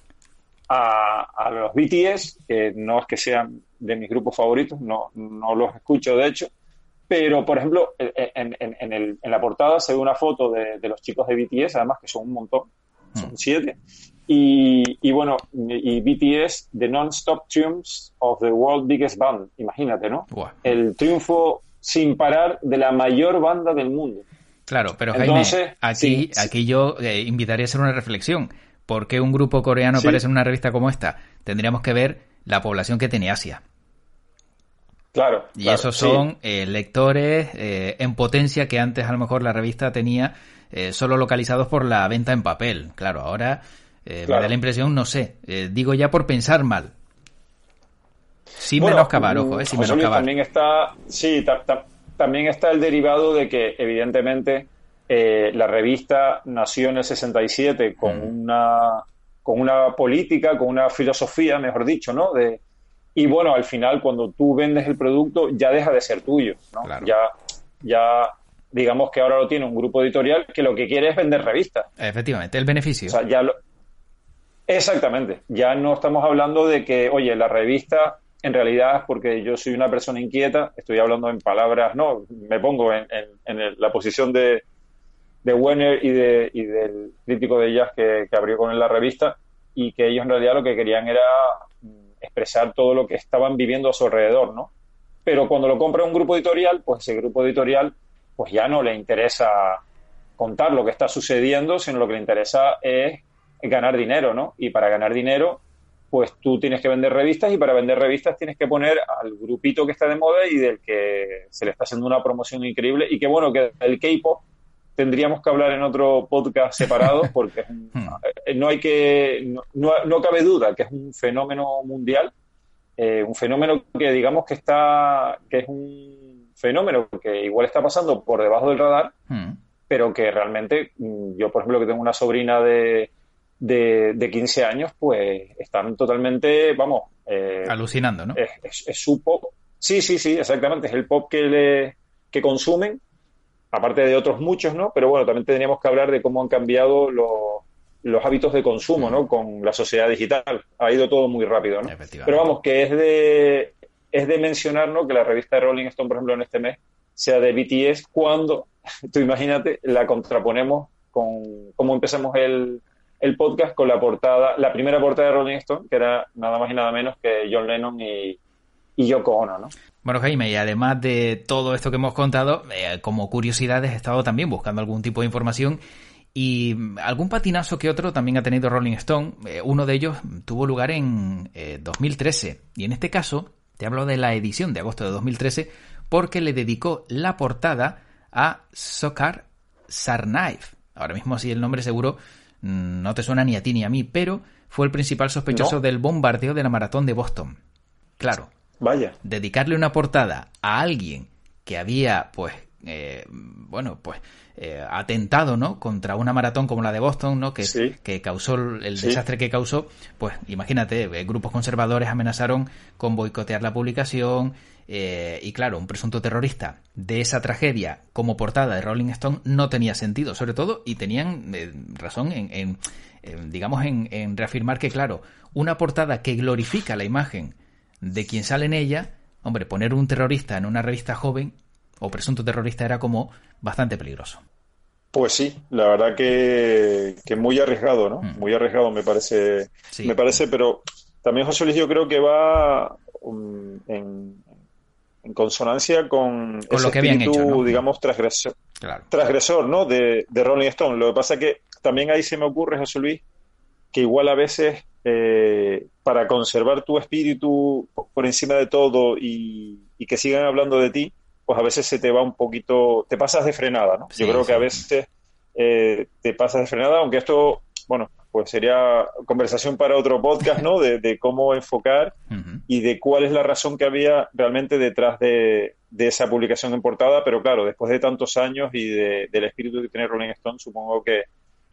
a, a, los BTS, que no es que sean de mis grupos favoritos, no, no los escucho de hecho, pero, por ejemplo, en, en, la portada se ve una foto de, los chicos de BTS, además que son un montón, son mm. siete. Y, y, bueno, y BTS, The Non-Stop Triumphs of the World Biggest Band, imagínate, ¿no? El triunfo sin parar de la mayor banda del mundo. Claro, pero Jaime, aquí, aquí yo eh, invitaría a hacer una reflexión. ¿Por qué un grupo coreano aparece en una revista como esta? Tendríamos que ver la población que tiene Asia. Claro. Y esos son eh, lectores eh, en potencia que antes a lo mejor la revista tenía eh, solo localizados por la venta en papel. Claro, ahora me da la impresión, no sé, digo ya por pensar mal. Sin menoscabar, ojo, eh, sin menoscabar. También está, sí, también está el derivado de que evidentemente la revista nació en el 67 con mm. una con una política, con una filosofía, mejor dicho, ¿no? De, y bueno, al final, cuando tú vendes el producto, ya deja de ser tuyo, ¿no? Ya, ya, digamos que ahora lo tiene un grupo editorial que lo que quiere es vender revistas. Efectivamente, el beneficio. O sea, ya Exactamente. Ya no estamos hablando de que, oye, la revista, en realidad, porque yo soy una persona inquieta, estoy hablando en palabras, no, me pongo en, la posición de, de Werner y, de, y del crítico de jazz que, que abrió con él la revista, y que ellos en realidad lo que querían era expresar todo lo que estaban viviendo a su alrededor, ¿no? Pero cuando lo compra un grupo editorial, pues ese grupo editorial pues ya no le interesa contar lo que está sucediendo, sino lo que le interesa es ganar dinero, ¿no? Y para ganar dinero, pues tú tienes que vender revistas y para vender revistas tienes que poner al grupito que está de moda y del que se le está haciendo una promoción increíble y que bueno, que el K-pop tendríamos que hablar en otro podcast separado porque hmm. eh, no hay que no, no, cabe duda que es un fenómeno mundial eh, un fenómeno que digamos que está que es un fenómeno que igual está pasando por debajo del radar hmm. pero que realmente mm, yo por ejemplo que tengo una sobrina de de, 15 años pues están totalmente vamos eh, alucinando no es, es, su pop sí sí sí exactamente es el pop que le que consumen aparte de otros muchos, ¿no? Pero bueno, también tendríamos que hablar de cómo han cambiado los, hábitos de consumo, ¿no? Con la sociedad digital. Ha ido todo muy rápido, ¿no? Pero vamos, que es de, es de mencionar, ¿no? Que la revista de Rolling Stone, por ejemplo, en este mes, sea de BTS cuando, tú imagínate, la contraponemos con cómo empezamos el, el podcast con la portada, la primera portada de Rolling Stone, que era nada más y nada menos que John Lennon y, y Yoko Ono, ¿no? Bueno, Jaime, y además de todo esto que hemos contado, eh, como curiosidades he estado también buscando algún tipo de información y algún patinazo que otro también ha tenido Rolling Stone. Eh, uno de ellos tuvo lugar en 2013 eh, y en este caso te hablo de la edición de agosto de 2013 porque le dedicó la portada a Sokar Sarnaev. Ahora mismo así el nombre seguro mm, no te suena ni a ti ni a mí, pero fue el principal sospechoso del bombardeo de la maratón de Boston. Claro, Vaya. Dedicarle una portada a alguien que había, pues, eh, bueno, pues, eh, atentado, ¿no? Contra una maratón como la de Boston, ¿no? Que, que causó el desastre que causó, pues, imagínate, eh, grupos conservadores amenazaron con boicotear la publicación. y claro, un presunto terrorista de esa tragedia como portada de Rolling Stone no tenía sentido, sobre todo, y tenían razón en, en digamos, en, en reafirmar que, claro, una portada que glorifica la imagen de quien sale en ella, hombre, poner un terrorista en una revista joven o presunto terrorista era como bastante peligroso. Pues sí, la verdad que, que muy arriesgado, ¿no? Mm. Muy arriesgado me parece, me parece, pero también José Luis yo creo que va um, en, consonancia con, con lo que espíritu, digamos, transgresor, transgresor ¿no? De, de Rolling Stone. Lo que pasa es que también ahí se me ocurre, José Luis, que igual a veces eh, para conservar tu espíritu por encima de todo y, que sigan hablando de ti, pues a veces se te va un poquito, te pasas de frenada, ¿no? Yo creo que a veces eh, te pasas de frenada, aunque esto, bueno, pues sería conversación para otro podcast, ¿no? De, cómo enfocar y de cuál es la razón que había realmente detrás de, esa publicación en portada, pero claro, después de tantos años y del espíritu que tiene Rolling Stone, supongo que,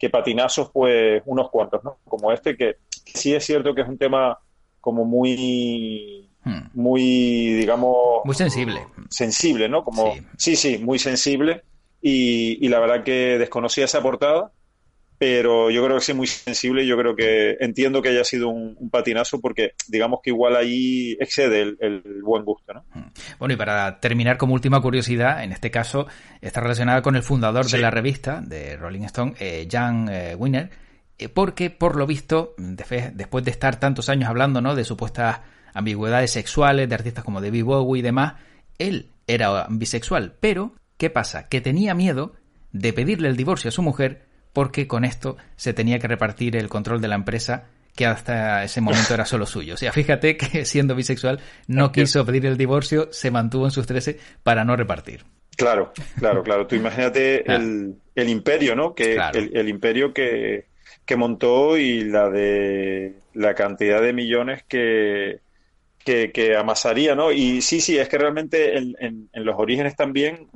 que patinazos, pues unos cuantos, ¿no? Como este, que sí es cierto que es un tema como muy hmm. muy digamos muy sensible sensible no como sí sí, muy sensible y, la verdad que desconocía esa portada pero yo creo que sí muy sensible yo creo que entiendo que haya sido un, patinazo porque digamos que igual ahí excede el, buen gusto ¿no? Hmm. bueno y para terminar como última curiosidad en este caso está relacionada con el fundador de la revista de Rolling Stone eh, Jan eh, Wiener eh, porque por lo visto, después de estar tantos años hablando ¿no? de supuestas ambigüedades sexuales de artistas como David Bowie y demás, él era bisexual, pero ¿qué pasa? Que tenía miedo de pedirle el divorcio a su mujer porque con esto se tenía que repartir el control de la empresa que hasta ese momento era solo suyo. O sea, fíjate que siendo bisexual no quiso pedir el divorcio, se mantuvo en sus trece para no repartir. Claro, claro, claro. Tú imagínate ah. el, imperio, ¿no? Que el, imperio que, que montó y la de la cantidad de millones que, que, amasaría, ¿no? Y sí, sí, es que realmente en, en, los orígenes también,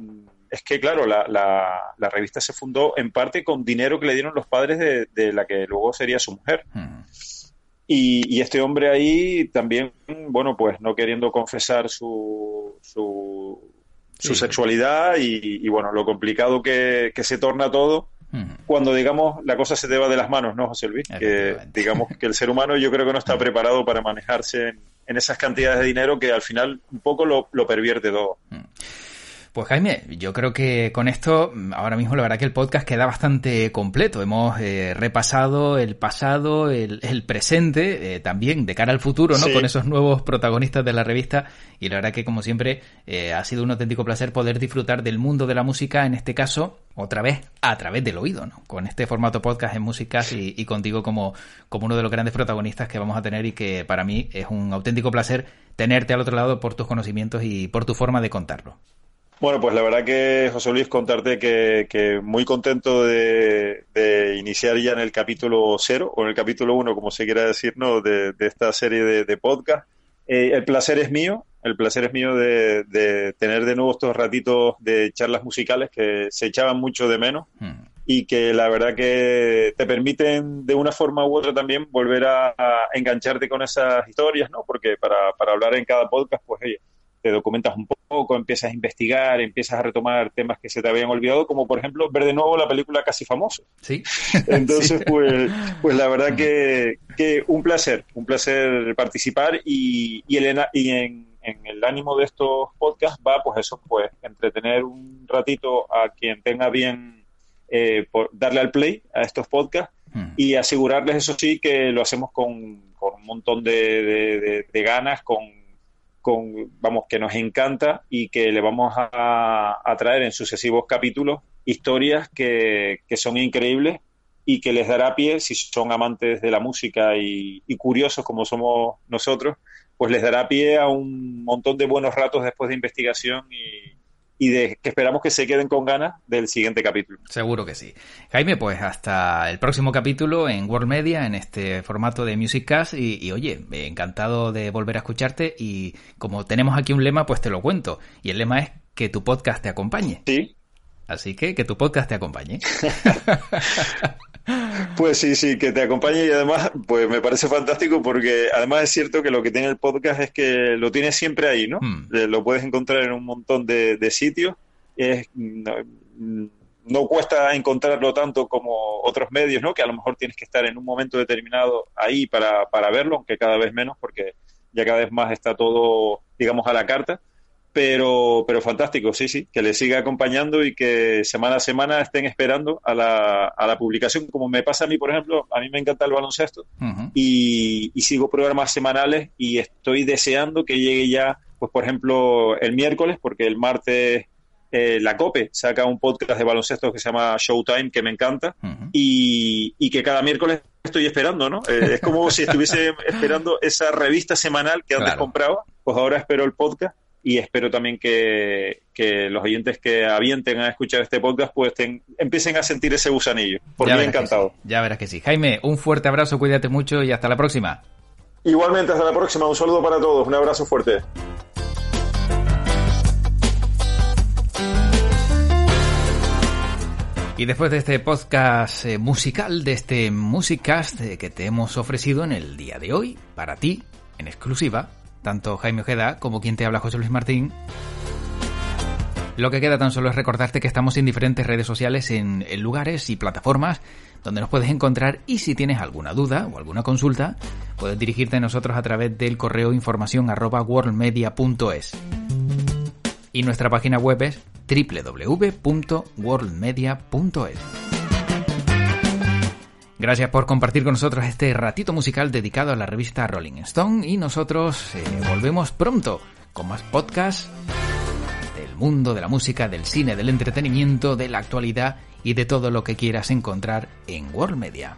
es que claro, la, la, revista se fundó en parte con dinero que le dieron los padres de, la que luego sería su mujer. Hmm. Y, y, este hombre ahí también, bueno, pues no queriendo confesar su, su, su sexualidad y, y, bueno, lo complicado que, que se torna todo, cuando, digamos, la cosa se te va de las manos, ¿no, José Luis? Que, digamos, que el ser humano yo creo que no está preparado para manejarse en, esas cantidades de dinero que al final un poco lo, pervierte todo. Pues Jaime, yo creo que con esto, ahora mismo la verdad que el podcast queda bastante completo. Hemos eh, repasado el pasado, el, presente, eh, también de cara al futuro, ¿no? Con esos nuevos protagonistas de la revista. Y la verdad que, como siempre, eh, ha sido un auténtico placer poder disfrutar del mundo de la música, en este caso, otra vez a través del oído, ¿no? Con este formato podcast en Musicas y, y contigo como, como uno de los grandes protagonistas que vamos a tener y que para mí es un auténtico placer tenerte al otro lado por tus conocimientos y por tu forma de contarlo. Bueno, pues la verdad que, José Luis, contarte que, muy contento de, iniciar ya en el capítulo cero, o en el capítulo uno, como se quiera decir, ¿no? de, esta serie de, podcast. Eh, el placer es mío, el placer es mío de, tener de nuevo estos ratitos de charlas musicales que se echaban mucho de menos hmm. y que la verdad que te permiten de una forma u otra también volver a, engancharte con esas historias, ¿no? Porque para, para hablar en cada podcast, pues oye, te documentas un poco, empiezas a investigar, empiezas a retomar temas que se te habían olvidado, como por ejemplo ver de nuevo la película Casi Famoso. Sí. Entonces, Pues, pues la verdad que, que un placer, un placer participar y, y, el, y en en el ánimo de estos podcasts va, pues eso, pues entretener un ratito a quien tenga bien eh, por darle al play a estos podcasts hmm. y asegurarles, eso sí, que lo hacemos con, un montón de, ganas, con, con, vamos, que nos encanta y que le vamos a, traer en sucesivos capítulos historias que, que, son increíbles y que les dará pie, si son amantes de la música y curiosos como somos nosotros, pues les dará pie a un montón de buenos ratos después de investigación y, de que esperamos que se queden con ganas del siguiente capítulo. Seguro que sí. Jaime, pues hasta el próximo capítulo en World Media, en este formato de Music Cast. Y, y, oye, encantado de volver a escucharte. Y como tenemos aquí un lema, pues te lo cuento. Y el lema es que tu podcast te acompañe. Sí. Así que que tu podcast te acompañe. Pues sí, sí, que te acompañe y además, pues me parece fantástico porque además es cierto que lo que tiene el podcast es que lo tienes siempre ahí, ¿no? Hmm. Eh, lo puedes encontrar en un montón de, sitios. Es, no, cuesta encontrarlo tanto como otros medios, ¿no? Que a lo mejor tienes que estar en un momento determinado ahí para, para verlo, aunque cada vez menos porque ya cada vez más está todo, digamos, a la carta pero, pero fantástico, sí, sí, que le siga acompañando y que semana a semana estén esperando a la, a la publicación, como me pasa a mí, por ejemplo, a mí me encanta el baloncesto y, sigo programas semanales y estoy deseando que llegue ya, pues por ejemplo, el miércoles, porque el martes eh, la COPE saca un podcast de baloncesto que se llama Showtime, que me encanta, y, y, que cada miércoles estoy esperando, ¿no? Eh, es como si estuviese esperando esa revista semanal que antes compraba, pues ahora espero el podcast y espero también que, los oyentes que avienten a escuchar este podcast pues empiecen a sentir ese gusanillo. Por mí encantado. Ya verás que sí. Jaime, un fuerte abrazo, cuídate mucho y hasta la próxima. Igualmente, hasta la próxima. Un saludo para todos. Un abrazo fuerte. Y después de este podcast eh, musical, de este Musicast eh, que te hemos ofrecido en el día de hoy, para ti, en exclusiva, tanto Jaime Ojeda como quien te habla José Luis Martín. Lo que queda tan solo es recordarte que estamos en diferentes redes sociales, en, lugares y plataformas donde nos puedes encontrar y si tienes alguna duda o alguna consulta, puedes dirigirte a nosotros a través del correo información arroba worldmedia.es. Y nuestra página web es www.worldmedia.es. Gracias por compartir con nosotros este ratito musical dedicado a la revista Rolling Stone y nosotros eh, volvemos pronto con más podcasts del mundo de la música, del cine, del entretenimiento, de la actualidad y de todo lo que quieras encontrar en World Media.